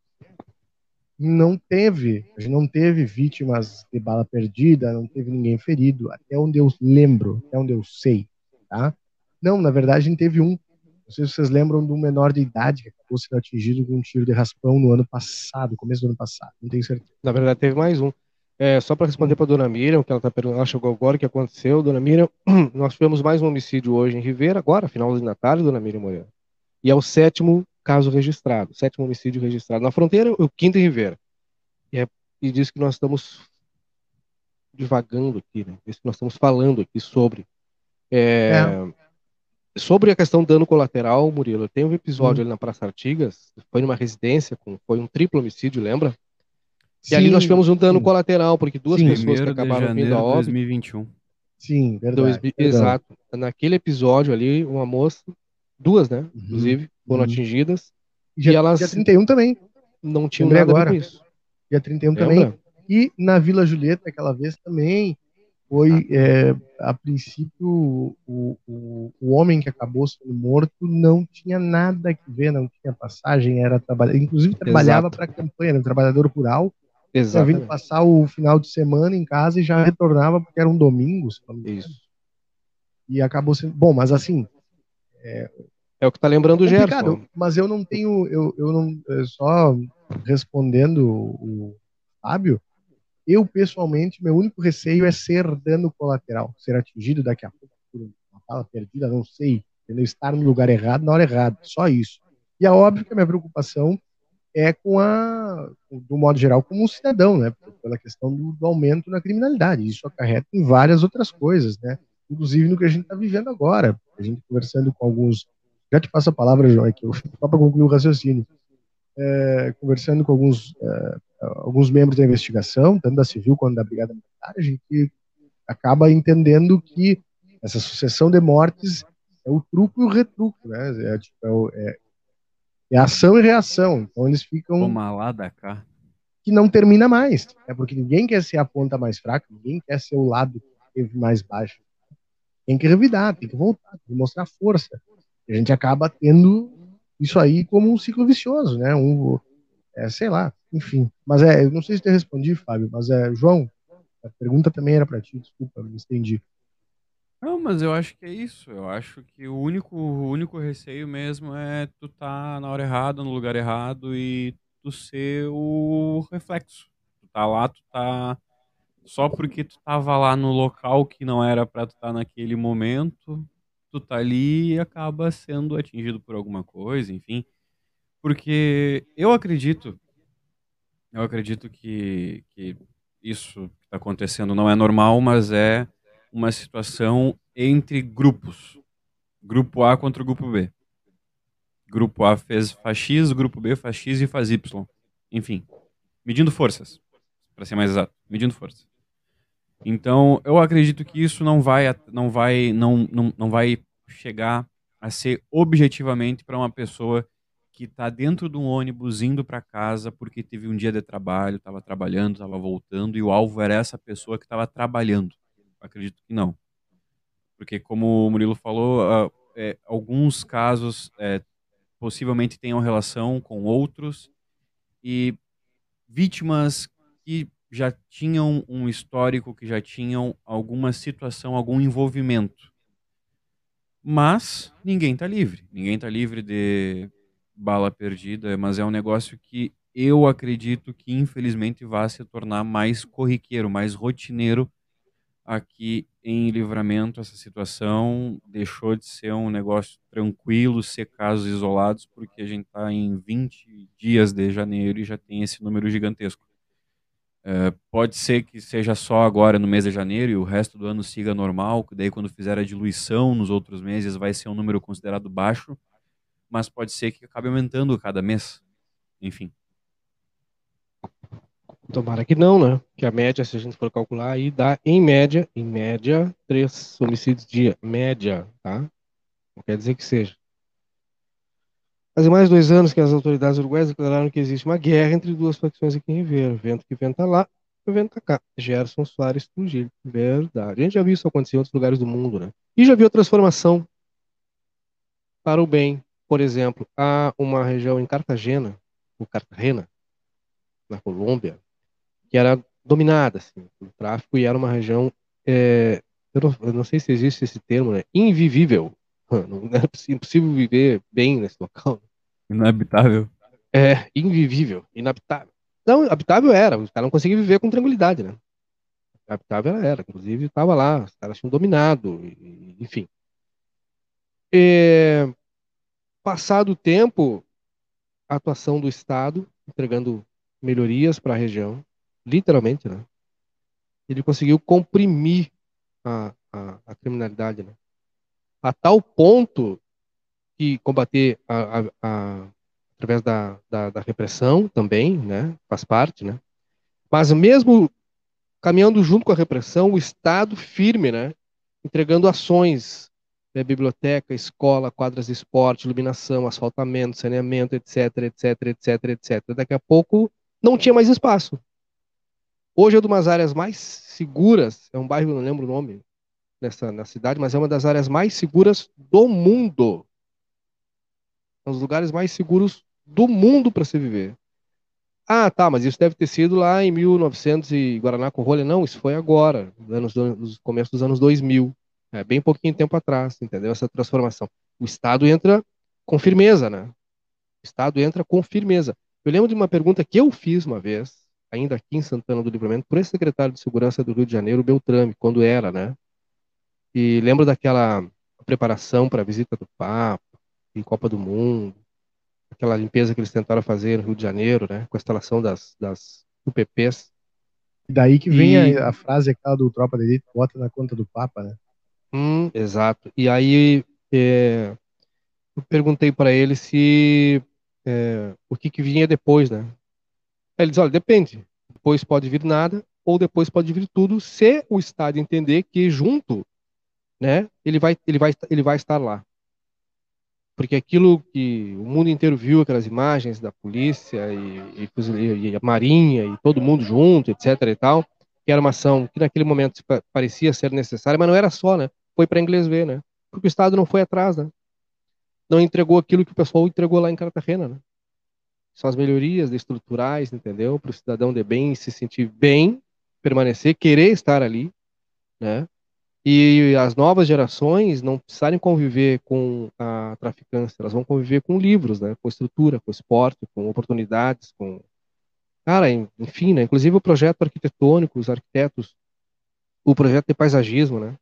Speaker 2: não teve, a gente não teve vítimas de bala perdida, não teve ninguém ferido, até onde eu lembro, até onde eu sei, tá? Não, na verdade, a gente teve um. Não sei se vocês lembram de um menor de idade que acabou sendo atingido com um tiro de raspão no ano passado, começo do ano passado, não tenho certeza.
Speaker 1: Na verdade, teve mais um. É, só para responder para a dona Miriam, que ela está perguntando, ela chegou agora, o que aconteceu. Dona Miriam, nós tivemos mais um homicídio hoje em Ribeira, agora, finalzinho da tarde, dona Miriam Moreira. E é o sétimo caso registrado, sétimo homicídio registrado. Na fronteira, o quinto em Ribeira. E, é, e diz que nós estamos divagando aqui, né? Diz que nós estamos falando aqui sobre. É, é. Sobre a questão do dano colateral, Murilo, tem um episódio hum. ali na Praça Artigas, foi numa residência, com, foi um triplo homicídio, lembra? Sim, e ali nós tivemos um dano sim. colateral, porque duas sim, pessoas que acabaram vindo a óbito.
Speaker 3: 2021.
Speaker 2: Sim, verdade, dois,
Speaker 1: Exato. Naquele episódio ali, uma moça, duas, né, uhum, inclusive, foram uhum. atingidas.
Speaker 2: E, e elas. Dia 31 também.
Speaker 1: Não tinham nada agora. com isso.
Speaker 2: Dia 31 Lembra? também. E na Vila Julieta, aquela vez também, foi, ah. é, a princípio, o, o, o homem que acabou sendo morto não tinha nada que ver, não tinha passagem, era trabalhar, inclusive trabalhava para a campanha, era um trabalhador rural, Exato. vindo passar o final de semana em casa e já retornava porque era um domingo.
Speaker 1: Isso.
Speaker 2: E acabou sendo. Bom, mas assim.
Speaker 1: É, é o que está lembrando o Gerson.
Speaker 2: Mas eu não tenho. Eu, eu não. Eu só respondendo o Fábio, eu pessoalmente, meu único receio é ser dano colateral, ser atingido daqui a pouco por uma bala perdida, não sei, entendeu? estar no lugar errado na hora errada, só isso. E é óbvio que a minha preocupação é com a, do modo geral, como um cidadão, né? Pela questão do, do, aumento na criminalidade. Isso acarreta em várias outras coisas, né? Inclusive no que a gente está vivendo agora. A gente conversando com alguns. Já te passo a palavra, João, aqui, só para concluir o raciocínio. É, conversando com alguns, é, alguns membros da investigação, tanto da Civil quanto da Brigada Militar, a gente acaba entendendo que essa sucessão de mortes é o truco e o retruco, né? É, tipo, é, é ação e reação. Então eles ficam.
Speaker 3: Toma lá da cá.
Speaker 2: Que não termina mais. É porque ninguém quer ser a ponta mais fraca, ninguém quer ser o lado que teve mais baixo. Tem que revidar, tem que voltar, tem que mostrar força. E a gente acaba tendo isso aí como um ciclo vicioso, né? Um, é, sei lá, enfim. Mas é, eu não sei se te respondi, Fábio, mas é, João, a pergunta também era para ti, desculpa, me estendi.
Speaker 3: Não, mas eu acho que é isso. Eu acho que o único, o único receio mesmo é tu tá na hora errada, no lugar errado e tu ser o reflexo. Tu tá lá, tu tá só porque tu tava lá no local que não era para tu estar tá naquele momento, tu tá ali e acaba sendo atingido por alguma coisa, enfim. Porque eu acredito, eu acredito que, que isso que está acontecendo não é normal, mas é uma situação entre grupos. Grupo A contra o grupo B. Grupo A fez faz X, grupo B faz X e faz Y. Enfim, medindo forças, para ser mais exato, medindo forças. Então, eu acredito que isso não vai, não vai, não, não, não vai chegar a ser objetivamente para uma pessoa que está dentro de um ônibus indo para casa porque teve um dia de trabalho, estava trabalhando, estava voltando e o alvo era essa pessoa que estava trabalhando. Acredito que não. Porque, como o Murilo falou, é, alguns casos é, possivelmente tenham relação com outros e vítimas que já tinham um histórico, que já tinham alguma situação, algum envolvimento. Mas ninguém está livre. Ninguém está livre de bala perdida, mas é um negócio que eu acredito que infelizmente vai se tornar mais corriqueiro, mais rotineiro aqui em Livramento. Essa situação deixou de ser um negócio tranquilo, ser casos isolados, porque a gente está em 20 dias de janeiro e já tem esse número gigantesco. É, pode ser que seja só agora no mês de janeiro e o resto do ano siga normal, que daí quando fizer a diluição nos outros meses vai ser um número considerado baixo, mas pode ser que acabe aumentando cada mês. Enfim.
Speaker 1: Tomara que não, né? Que a média, se a gente for calcular, aí dá em média, em média, três homicídios dia. Média, tá? Não quer dizer que seja. Faz mais dois anos que as autoridades uruguaias declararam que existe uma guerra entre duas facções aqui em Ribeiro. Vento que venta lá, vento cá. Gerson Soares Trujillo. Verdade. A gente já viu isso acontecer em outros lugares do mundo, né? E já viu a transformação para o bem. Por exemplo, há uma região em Cartagena, o Cartagena, na Colômbia, que era dominada assim, pelo tráfico e era uma região, é, eu, não, eu, não, sei se existe esse termo, né? Invivível. Não era impossível viver bem nesse local.
Speaker 3: Inabitável.
Speaker 1: É, invivível, inabitável. Não, habitável era, os caras não conseguiam viver com tranquilidade, né? Habitável era, inclusive estava lá, os caras tinham dominado, enfim. É, passado o tempo, a atuação do Estado, entregando melhorias para a região, literalmente, né? Ele conseguiu comprimir a, a, a criminalidade, né? a tal ponto que combater a, a, através da, da, da, repressão também, né, faz parte, né, mas mesmo caminhando junto com a repressão, o Estado firme, né, entregando ações, né, biblioteca, escola, quadras de esporte, iluminação, asfaltamento, saneamento, etc, etc, etc, etc. Daqui a pouco não tinha mais espaço. Hoje é uma das áreas mais seguras, é um bairro, não lembro o nome, nessa na cidade, mas é uma das áreas mais seguras do mundo. É um dos lugares mais seguros do mundo para se viver. Ah, tá, mas isso deve ter sido lá em 1900 e Guaraná com rolha. Não, isso foi agora, nos, anos, nos começo dos anos 2000. É bem pouquinho tempo atrás, entendeu? Essa transformação. O Estado entra com firmeza, né? O Estado entra com firmeza. Eu lembro de uma pergunta que eu fiz uma vez, ainda aqui em Santana do Livramento, por esse secretário de Segurança do Rio de Janeiro, Beltrame, quando era, né? E lembro daquela preparação para a visita do Papa em Copa do Mundo, aquela limpeza que eles tentaram fazer no Rio de Janeiro, né, com a instalação das, das UPPs.
Speaker 2: E daí que vem e... a, a, frase aquela do Tropa de Elite, bota na conta do Papa, né?
Speaker 1: Hum, exato. E aí é, eu perguntei para ele se é, o que, que vinha depois, né? Aí ele diz, olha, depende. Depois pode vir nada, ou depois pode vir tudo, se o Estado entender que junto né, ele vai, ele vai, ele vai estar lá. Porque aquilo que o mundo inteiro viu, aquelas imagens da polícia e, e, e a marinha e todo mundo junto, etc e tal, que era uma ação que naquele momento parecia ser necessária, mas não era só, né? Foi para inglês ver, né? Porque o Estado não foi atrás, né? Não entregou aquilo que o pessoal entregou lá em Cartagena, né? São as melhorias estruturais, entendeu? Para o cidadão de bem se sentir bem, permanecer, querer estar ali, né? e as novas gerações não precisarem conviver com a traficância, elas vão conviver com livros, né, com estrutura, com esporte, com oportunidades, com cara, enfim, né, inclusive o projeto arquitetônico, os arquitetos, o projeto de paisagismo, né,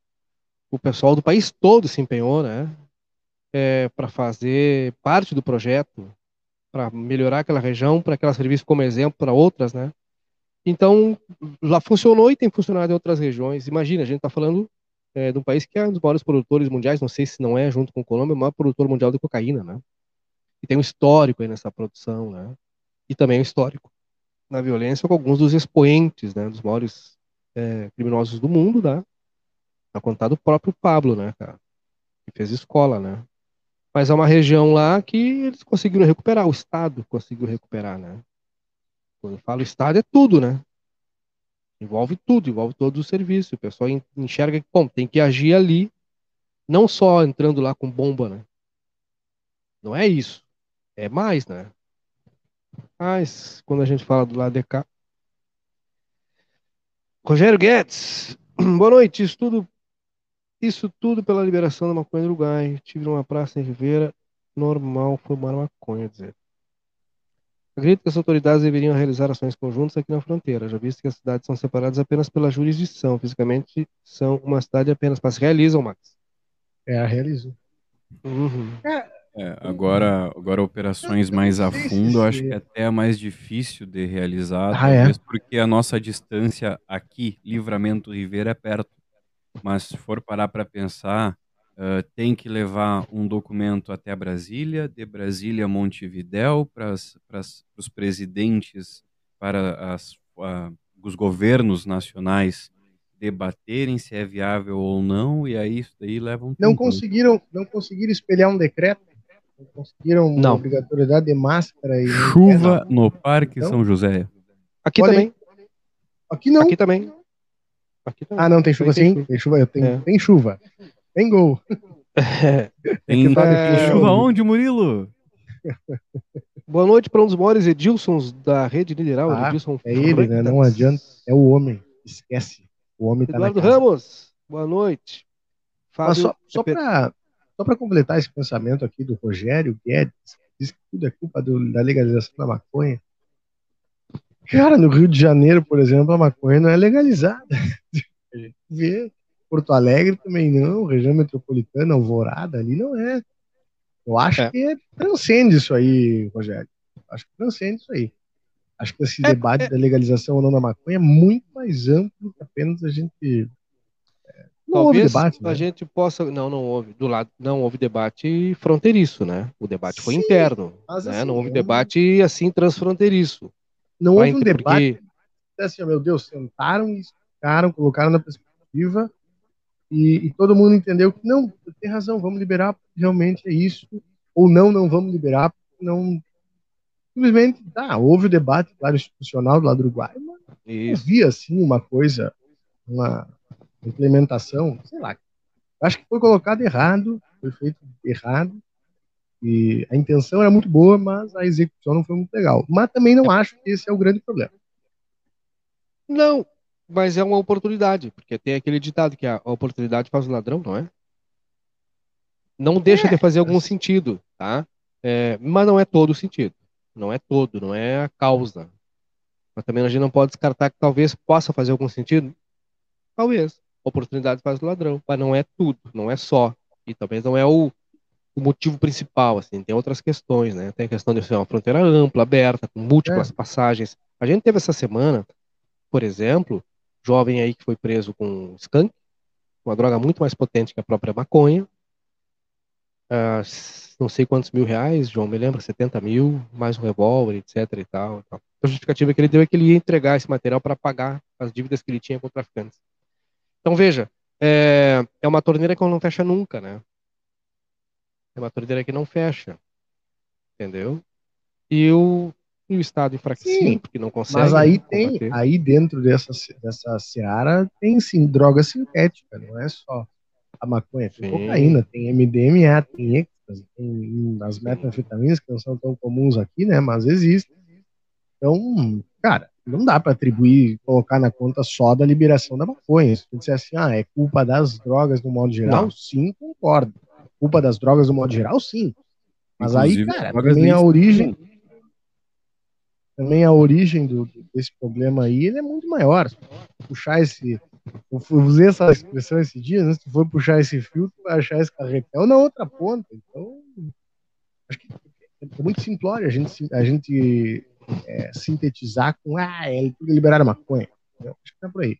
Speaker 1: o pessoal do país todo se empenhou, né? É, para fazer parte do projeto, para melhorar aquela região, para que ela servisse como exemplo para outras, né? Então, lá funcionou e tem funcionado em outras regiões. Imagina, a gente está falando é, de um país que é um dos maiores produtores mundiais, não sei se não é, junto com o Colômbia, o maior produtor mundial de cocaína, né? E tem um histórico aí nessa produção, né? E também um histórico na violência com alguns dos expoentes, né? Dos maiores é, criminosos do mundo, né? A contar do próprio Pablo, né, cara? Que fez escola, né? Mas é uma região lá que eles conseguiram recuperar, o Estado conseguiu recuperar, né? Quando eu falo Estado, é tudo, né? Envolve tudo, envolve todos os serviços. O pessoal enxerga que, bom, tem que agir ali, não só entrando lá com bomba, né? Não é isso. É mais, né? Mas, quando a gente fala do lado de cá. Rogério Guedes, boa noite. Isso tudo isso tudo pela liberação da maconha do Uruguai. Tive numa praça em Ribeira, normal fumar maconha, dizer. Acredito que as autoridades deveriam realizar ações conjuntas aqui na fronteira, já visto que as cidades são separadas apenas pela jurisdição. Fisicamente, são uma cidade apenas. Mas realizam, Max?
Speaker 2: É, realizam.
Speaker 1: Uhum.
Speaker 3: É, é, agora, agora operações mais a fundo, eu acho que é até é mais difícil de realizar,
Speaker 2: ah, é?
Speaker 3: porque a nossa distância aqui, Livramento Ribeira, é perto. Mas se for parar para pensar, uh, tem que levar um documento até Brasília, de Brasília a Montevidéu, para os presidentes, para as, uh, os governos nacionais debaterem se é viável ou não, e aí isso daí leva um
Speaker 2: não tempo. conseguiram Não conseguiram espelhar um decreto? Não conseguiram
Speaker 1: não.
Speaker 2: obrigatoriedade de máscara e
Speaker 3: chuva no Parque então, São José.
Speaker 1: Aqui também.
Speaker 2: Aqui não.
Speaker 1: Aqui também.
Speaker 2: Aqui Ah, não, tem chuva sim? Tem chuva, tem, é. tem chuva. Tem gol.
Speaker 3: É. Tem, é... chuva onde, Murilo?
Speaker 1: Boa noite para um dos maiores Edilsons da rede Nideral.
Speaker 2: Ah, Edilson é ele, né? Não adianta. É o homem. Esquece. O homem tá
Speaker 1: Eduardo Ramos, boa noite.
Speaker 2: Fábio... só, só para só para completar esse pensamento aqui do Rogério Guedes, que diz que tudo é culpa do, da legalização da maconha. Cara, no Rio de Janeiro, por exemplo, a maconha não é legalizada. A gente vê. Porto Alegre também não, região metropolitana, Alvorada, ali não é. Eu acho é. que é, transcende isso aí, Rogério. Acho que transcende isso aí. Acho que esse é, debate é. da legalização ou não da maconha é muito mais amplo que apenas a gente.
Speaker 1: É, não Talvez houve debate. Né? A gente possa. Não, não houve. Do lado, não houve debate fronteiriço, né? O debate Sim, foi interno. Né? Assim, não houve debate assim transfronteiriço.
Speaker 2: Não houve um debate. Porque... Assim, meu Deus, sentaram e explicaram, colocaram na perspectiva e, e, todo mundo entendeu que não, tem razão, vamos liberar, realmente é isso, ou não, não vamos liberar, não. Simplesmente, tá, houve o debate, claro, institucional do lado do Uruguai, mas havia, assim, uma coisa, uma implementação, sei lá, acho que foi colocado errado, foi feito errado, e a intenção era muito boa, mas a execução não foi muito legal. Mas também não acho que esse é o grande problema.
Speaker 1: Não, mas é uma oportunidade, porque tem aquele ditado que a oportunidade faz o ladrão, não é? Não deixa é, de fazer algum sentido, tá? É, mas não é todo o sentido. Não é todo, não é a causa. Mas também a gente não pode descartar que talvez possa fazer algum sentido. Talvez. Oportunidade faz o ladrão, mas não é tudo, não é só. E talvez não é o, o motivo principal, assim, tem outras questões, né? Tem a questão de ser uma fronteira ampla, aberta, com múltiplas é. passagens. A gente teve essa semana, por exemplo, jovem aí que foi preso com skunk, uma droga muito mais potente que a própria maconha. Uh, não sei quantos mil reais, João, me lembra, 70 mil, mais um revólver, etc e tal. tal. A justificativa que ele deu é que ele ia entregar esse material para pagar as dívidas que ele tinha com traficantes. Então, veja, é, é uma torneira que não fecha nunca, né? É uma torneira que não fecha. Entendeu? E o, e o Estado enfraquecido, porque não consegue.
Speaker 2: Mas aí tem, aí dentro dessa, dessa seara, tem sim droga sintética, não é só a maconha, tem sim. cocaína, tem MDMA, tem êxtase, tem as metanfetaminas que não são tão comuns aqui, né? Mas existem. Então, cara, não dá para atribuir, colocar na conta só da liberação da maconha. Se disser assim, ah, é culpa das drogas no modo geral, não. sim, concordo culpa das drogas no modo geral, sim. Mas Inclusive, aí, cara, também a origem. Também a origem do, desse problema aí ele é muito maior. Puxar esse, eu usei essa expressão esse dia, né? Se tu for puxar esse fio, tu vai achar esse carretel na outra ponta. Então, acho que é muito simplório a gente, a gente é, sintetizar com ah, é liberar a maconha. Eu acho que tá por aí.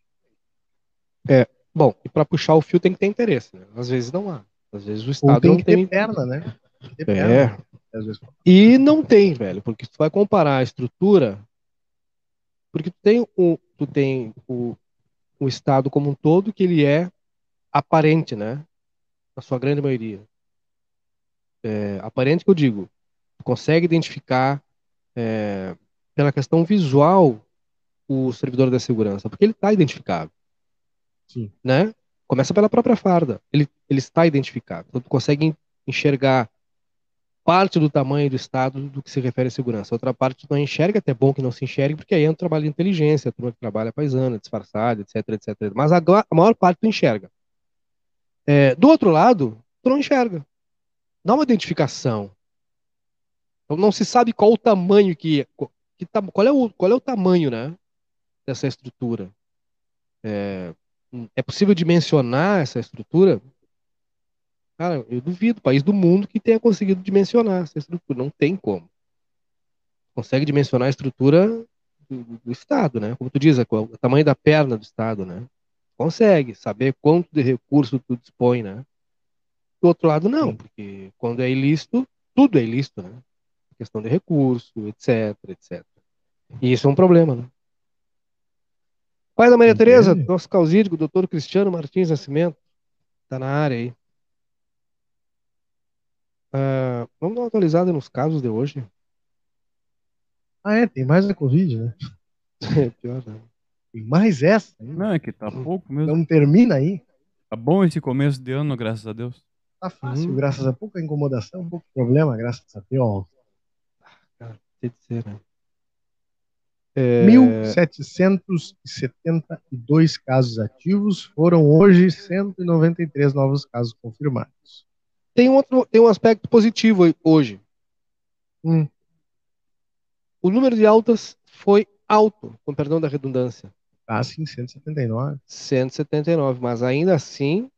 Speaker 1: É, bom, e para puxar o fio tem que ter interesse, né? Às vezes não há. Às vezes o Estado
Speaker 2: tem
Speaker 1: não
Speaker 2: que
Speaker 1: tem.
Speaker 2: Ter perna, né?
Speaker 1: Ter é. Perna. E não tem, velho, porque tu vai comparar a estrutura, porque tu tem o, tu tem o, o Estado como um todo que ele é aparente, né? Na sua grande maioria. É, aparente que eu digo, tu consegue identificar é, pela questão visual o servidor da segurança, porque ele está identificado.
Speaker 2: Sim.
Speaker 1: Né? Começa pela própria farda. Ele, ele está identificado. Então, tu consegue enxergar parte do tamanho do Estado do que se refere à segurança. Outra parte tu não enxerga, até bom que não se enxergue, porque aí é um trabalho de inteligência, a turma que trabalha paisana, disfarçada, etc, etc. Mas a, a maior parte tu enxerga. É, do outro lado, tu não enxerga. Dá uma identificação. Então não se sabe qual o tamanho que, que qual, é o, qual é o tamanho, né, dessa estrutura. É, é possível dimensionar essa estrutura? Cara, eu duvido, país do mundo que tenha conseguido dimensionar essa estrutura. Não tem como. Consegue dimensionar a estrutura do, do Estado, né? Como tu diz, é o tamanho da perna do Estado, né? Consegue saber quanto de recurso tu dispõe, né? Do outro lado, não, porque quando é ilícito, tudo é ilícito, né? Questão de recurso, etc, etc. E isso é um problema, né? Pai da Maria Tereza, nosso causídico, doutor Cristiano Martins Nascimento, tá na área aí. Uh, vamos dar uma atualizada nos casos de hoje.
Speaker 2: Ah, é? Tem mais a Covid, né?
Speaker 1: É, pior, né?
Speaker 2: Tem mais essa?
Speaker 3: Não, é que tá pouco mesmo.
Speaker 2: Não termina aí.
Speaker 3: Tá bom esse começo de ano, graças a Deus.
Speaker 2: Tá fácil, hum. graças a pouca incomodação, pouco problema, graças a Deus.
Speaker 1: Ah, tem que ser, né?
Speaker 2: É... 1.772 casos ativos, foram hoje 193 novos casos confirmados.
Speaker 1: Tem um, outro, tem um aspecto positivo hoje.
Speaker 2: Hum.
Speaker 1: O número de altas foi alto, com perdão da redundância.
Speaker 2: Ah, sim, 179.
Speaker 1: 179, mas ainda assim.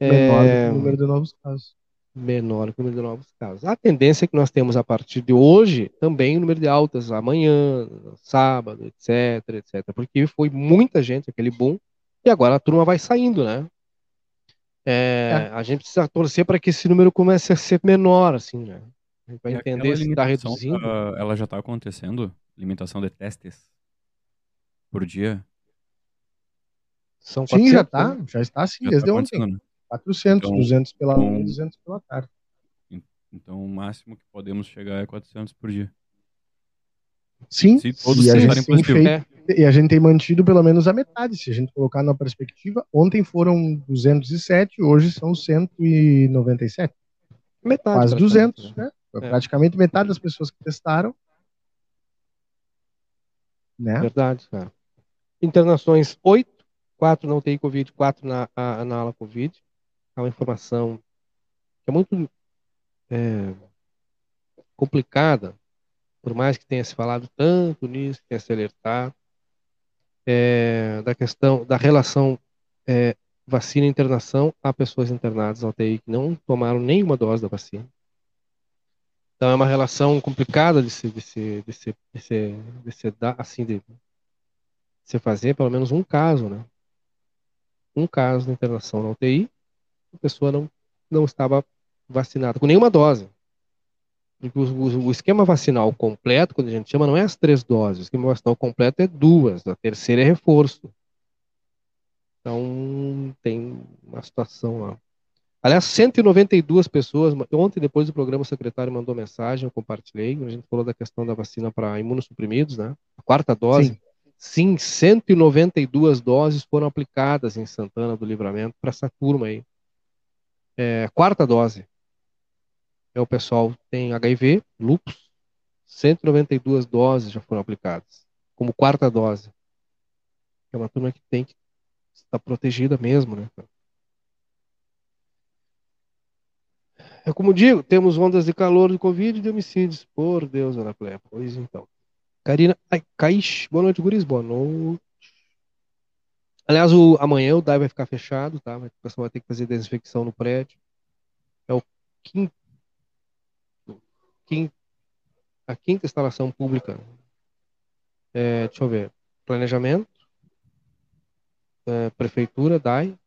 Speaker 2: Menor é... do o número de novos casos.
Speaker 1: Menor que o número de novos casos. A tendência é que nós temos a partir de hoje também o número de altas amanhã, sábado, etc, etc. Porque foi muita gente, aquele boom, e agora a turma vai saindo, né? É, é. A gente precisa torcer para que esse número comece a ser menor, assim, né? Para entender se está reduzindo.
Speaker 3: Uh, ela já está acontecendo? Limitação de testes por dia?
Speaker 2: São 400, Sim, já está, né? já está assim, já desde tá ontem. Né? 400, então, 200 pela manhã e 200 pela tarde.
Speaker 3: Então o máximo que podemos chegar é 400 por dia.
Speaker 2: Sim, se todos e a, gente tem feito, é. e a gente tem mantido pelo menos a metade. Se a gente colocar na perspectiva, ontem foram 207, hoje são 197.
Speaker 1: Metade.
Speaker 2: Quase 200, né? É. Praticamente metade das pessoas que testaram. Né?
Speaker 1: Verdade, cara. Internações 8, 4 na UTI Covid, 4 na, a, na ala Covid. Uma informação que é muito é, complicada, por mais que tenha se falado tanto nisso, tenha se alertado, é, da questão da relação é, vacina e internação a pessoas internadas na UTI que não tomaram nenhuma dose da vacina. Então é uma relação complicada de se, de se, de se, de se, de se dar, assim, de se fazer pelo menos um caso, né? Um caso de internação na UTI, a pessoa não, não estava vacinada com nenhuma dose. O, o, o, esquema vacinal completo, quando a gente chama, não é as três doses. O esquema vacinal completo é duas. A terceira é reforço. Então, tem uma situação lá. Aliás, 192 pessoas. Ontem, depois do programa, o secretário mandou mensagem, eu compartilhei. A gente falou da questão da vacina para imunossuprimidos, né? A quarta dose. Sim. Sim, 192 doses foram aplicadas em Santana do Livramento para essa turma aí. É, quarta dose é o pessoal tem HIV, lupus, 192 doses já foram aplicadas, como quarta dose. É uma turma que tem que estar protegida mesmo, né? É como digo, temos ondas de calor de Covid e de homicídios. Por Deus, Ana Cléia. Pois então. Karina ai, Caixa. Boa noite, Guris. Boa noite. Aliás, o, amanhã o DAI vai ficar fechado, tá? O pessoal vai ter que fazer desinfecção no prédio. É o quinto, quinto a quinta instalação pública. É, deixa eu ver. Planejamento, é, Prefeitura, DAI,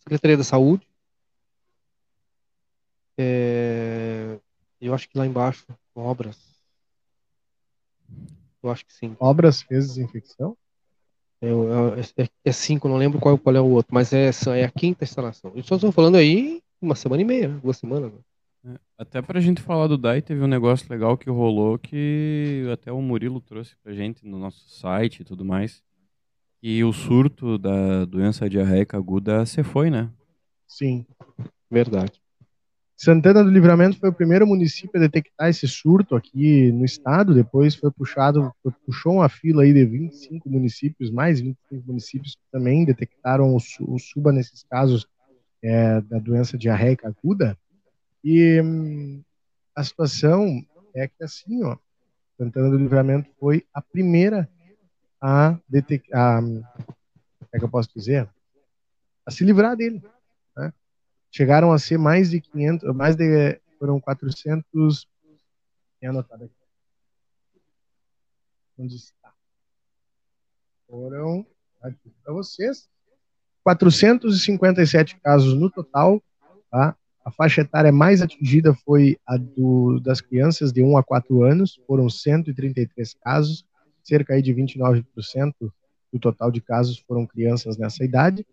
Speaker 1: Secretaria da Saúde. É, eu acho que lá embaixo, obras. Eu acho que sim.
Speaker 2: Obras fez desinfecção?
Speaker 1: É, é, é, cinco, não lembro qual, qual é o outro, mas é, é a quinta instalação. Eu só estou falando aí uma semana e meia, duas semanas. Né?
Speaker 3: É, até pra gente falar do DAI, teve um negócio legal que rolou que até o Murilo trouxe pra gente no nosso site e tudo mais. E o surto da doença diarreica aguda se foi, né?
Speaker 2: Sim.
Speaker 1: Verdade.
Speaker 2: Santana do Livramento foi o primeiro município a detectar esse surto aqui no estado, depois foi puxado, puxou uma fila aí de 25 municípios, mais 25 municípios que também detectaram o, suba nesses casos é, da doença diarreica aguda. E hum, a situação é que assim, ó, Santana do Livramento foi a primeira a detectar, como é que eu posso dizer, a se livrar dele. Chegaram a ser mais de 500, mais de, foram 400, tem anotado aqui. Onde está? Foram, aqui para vocês, 457 casos no total, tá? A faixa etária mais atingida foi a do, das crianças de 1 a 4 anos, foram 133 casos, cerca de 29% do total de casos foram crianças nessa idade.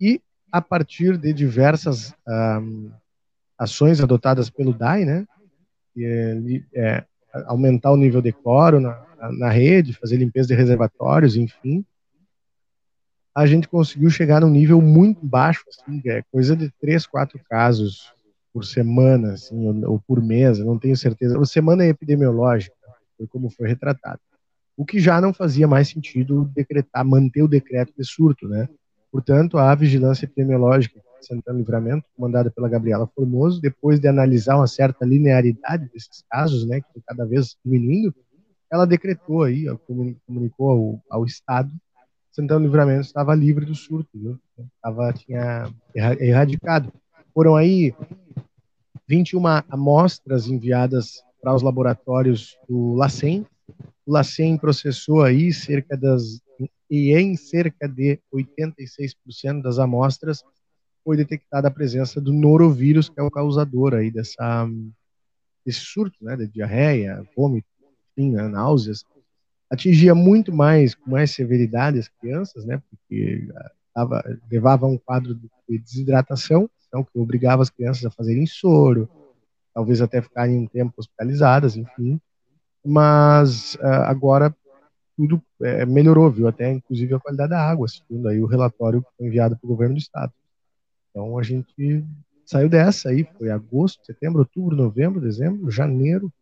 Speaker 2: E a partir de diversas um, ações adotadas pelo DAI, né, é, é, aumentar o nível de cloro na, na rede, fazer limpeza de reservatórios, enfim, a gente conseguiu chegar num nível muito baixo, assim, é coisa de três, quatro casos por semana, assim, ou, ou por mês, não tenho certeza. Uma semana epidemiológica, foi como foi retratado. O que já não fazia mais sentido decretar, manter o decreto de surto, né? Portanto, a vigilância epidemiológica de Santana Livramento, comandada pela Gabriela Formoso, depois de analisar uma certa linearidade desses casos, né, que cada vez diminuindo, ela decretou aí, comunicou ao, ao Estado Santana Livramento estava livre do surto, viu? Tava, tinha erradicado. Foram aí 21 amostras enviadas para os laboratórios do LACEN. O LACEN processou aí cerca das e em cerca de 86% das amostras foi detectada a presença do norovírus, que é o causador aí dessa desse surto, né, de diarreia, vômito, enfim, né, náuseas atingia muito mais, com mais severidade as crianças, né, porque ah, tava, levava um quadro de desidratação, então, que obrigava as crianças a fazerem soro, talvez até ficarem um tempo hospitalizadas, enfim. Mas uh, agora tudo é, melhorou, viu? Até inclusive a qualidade da água, segundo aí o relatório que foi enviado para o governo do estado. Então a gente saiu dessa aí, foi agosto, setembro, outubro, novembro, dezembro, janeiro,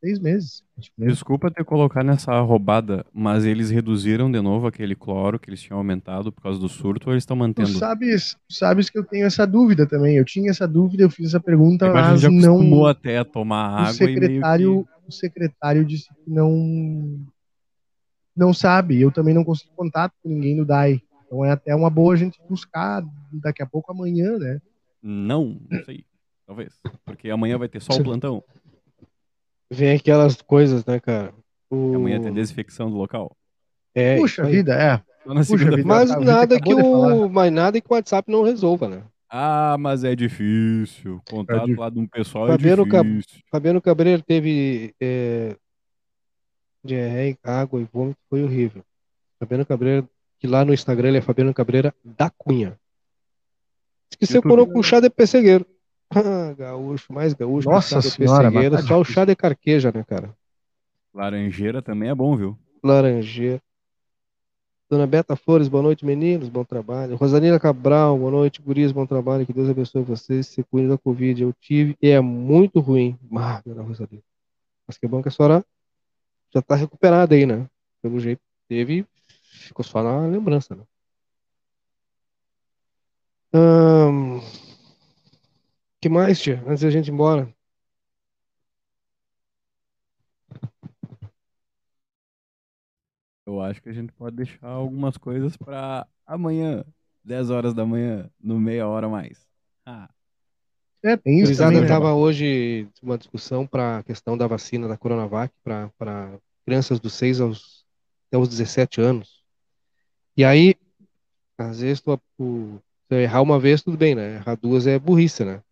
Speaker 2: seis meses.
Speaker 3: Desculpa ter colocado nessa roubada, mas eles reduziram de novo aquele cloro que eles tinham aumentado por causa do surto ou eles estão mantendo?
Speaker 2: Tu sabes, sabes que eu tenho essa dúvida também. Eu tinha essa dúvida, eu fiz essa pergunta, mas, mas já não.
Speaker 3: até a tomar água.
Speaker 2: O secretário,
Speaker 3: que...
Speaker 2: o secretário disse que não, não sabe. Eu também não consegui contato com ninguém no DAI. Então é até uma boa a gente buscar daqui a pouco amanhã, né?
Speaker 3: Não, não sei. Talvez. Porque amanhã vai ter só o plantão.
Speaker 1: Vem aquelas coisas, né, cara?
Speaker 3: O... Amanhã tem desinfecção do local.
Speaker 2: É, Puxa vida, é.
Speaker 1: Puxa vida, mas nada que o, mas nada que o WhatsApp não resolva, né?
Speaker 3: Ah, mas é difícil. Contato é difícil. lá de um pessoal Fabiano é difícil.
Speaker 1: Fabiano Cabreiro teve é, diarreia, água e vômito, foi horrível. Fabiano Cabreiro, que lá no Instagram ele é Fabiano Cabreira da Cunha. Diz que curou com chá de pessegueiro. Ah, gaúcho, mais gaúcho.
Speaker 2: Nossa senhora,
Speaker 1: tá só o chá de carqueja, né, cara?
Speaker 3: Laranjeira também é bom, viu?
Speaker 1: Laranjeira. Dona Beta Flores, boa noite, meninos, bom trabalho. Rosanila Cabral, boa noite, guris, bom trabalho. Que Deus abençoe vocês. Se cuide da Covid. Eu tive e é muito ruim. Ah, dona Rosanila. Mas que bom que a senhora já tá recuperada aí, né? Pelo jeito, teve, ficou só na lembrança, né? Que mais, tia? Antes da gente ir embora.
Speaker 3: Eu acho que a gente pode deixar algumas coisas para amanhã, 10 horas da manhã, no meia hora mais. Ah.
Speaker 1: É, tem isso também, estava né? hoje uma discussão para a questão da vacina da Coronavac para crianças dos 6 aos, até os 17 anos. E aí, às vezes, tu, tu, se errar uma vez, tudo bem, né? Errar duas é burrice, né?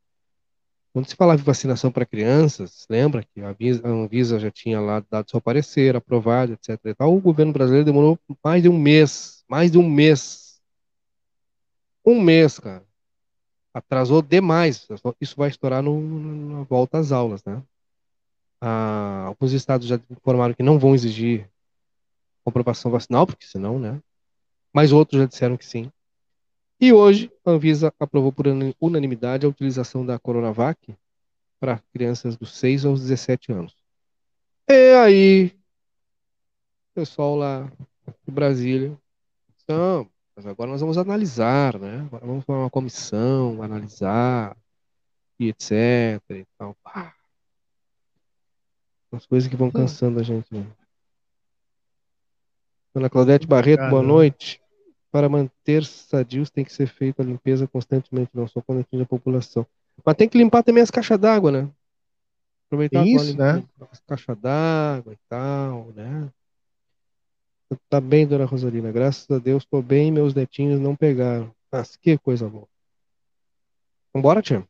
Speaker 1: Quando se falava de vacinação para crianças, lembra que a Anvisa já tinha lá dado seu parecer, aprovado, etc. E tal, o governo brasileiro demorou mais de um mês, mais de um mês. Um mês, cara. Atrasou demais. Isso vai estourar no, na volta às aulas, né? Ah, alguns estados já informaram que não vão exigir comprovação vacinal, porque senão, né? Mas outros já disseram que sim. E hoje, a Anvisa aprovou por unanimidade a utilização da Coronavac para crianças dos 6 aos 17 anos. E aí, pessoal lá de Brasília, agora nós vamos analisar, né? Agora vamos formar uma comissão, analisar, e etc. E tal. As coisas que vão cansando a gente. Né? Ana Claudete Barreto, boa noite. Para manter sadios tem que ser feita a limpeza constantemente, não só quando atinge a população. Mas tem que limpar também as caixas d'água, né? Aproveitar
Speaker 2: Isso, né?
Speaker 1: as caixas d'água e tal, né? Tá bem, dona Rosalina. Graças a Deus, tô bem, meus netinhos não pegaram. Mas que coisa boa. Vambora, tia?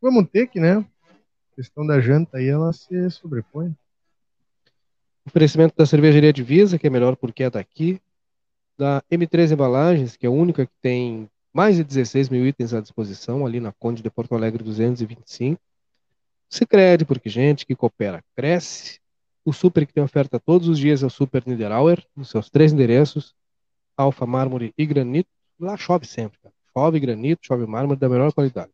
Speaker 2: Vamos ter que, né? A questão da janta aí, ela se sobrepõe.
Speaker 1: Oferecimento da cervejaria Divisa, que é melhor porque é daqui da M3 Embalagens, que é a única que tem mais de 16 mil itens à disposição, ali na Conde de Porto Alegre 225. Sicredi, porque gente que coopera cresce. O Super que tem oferta todos os dias é o Super Niederauer, nos seus três endereços, Alfa, Mármore e Granito. Lá chove sempre, cara. Chove granito, chove mármore da melhor qualidade.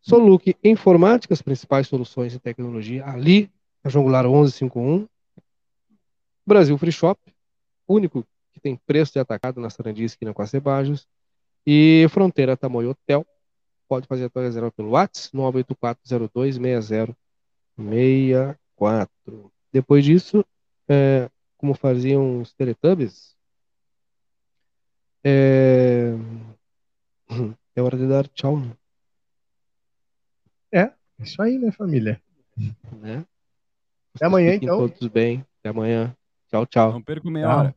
Speaker 1: Soluc Informática, as principais soluções em tecnologia, ali, na João Goulart 1151. Brasil Free Shop, único que tem preço de atacado na Sarandi, esquina com a Cebajos. E Fronteira Tamoio Hotel. Pode fazer a tua reserva pelo WhatsApp 984026064. Depois disso, é, como faziam os Teletubbies, é, é hora de dar tchau. Né?
Speaker 2: É, isso aí, né, família?
Speaker 1: Né?
Speaker 2: Até amanhã, então.
Speaker 1: Todos bem. Até amanhã. Tchau, tchau.
Speaker 3: Não perco meia hora.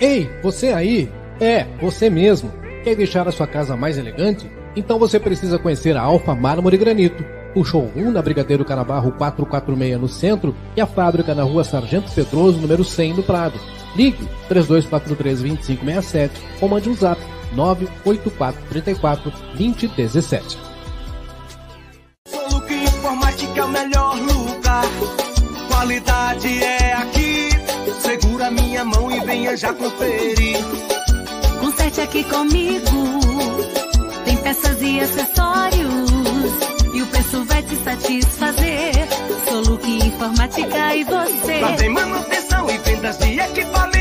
Speaker 4: Ei, você aí? É, você mesmo. Quer deixar a sua casa mais elegante? Então você precisa conhecer a Alfa Mármore e Granito. O showroom na Brigadeiro Canabarro 446 no centro e a fábrica na rua Sargento Pedroso, número 100 no Prado. Ligue 3243-2567 ou mande um zap 98434-2017.
Speaker 5: Soluque Informática é o melhor lugar. Qualidade é aqui. Segura minha mão venha já conferir.
Speaker 6: Conserte aqui comigo. Tem peças e acessórios. E o preço vai te satisfazer. Soluque Informática e você.
Speaker 5: Lá tem manutenção e vendas de equipamentos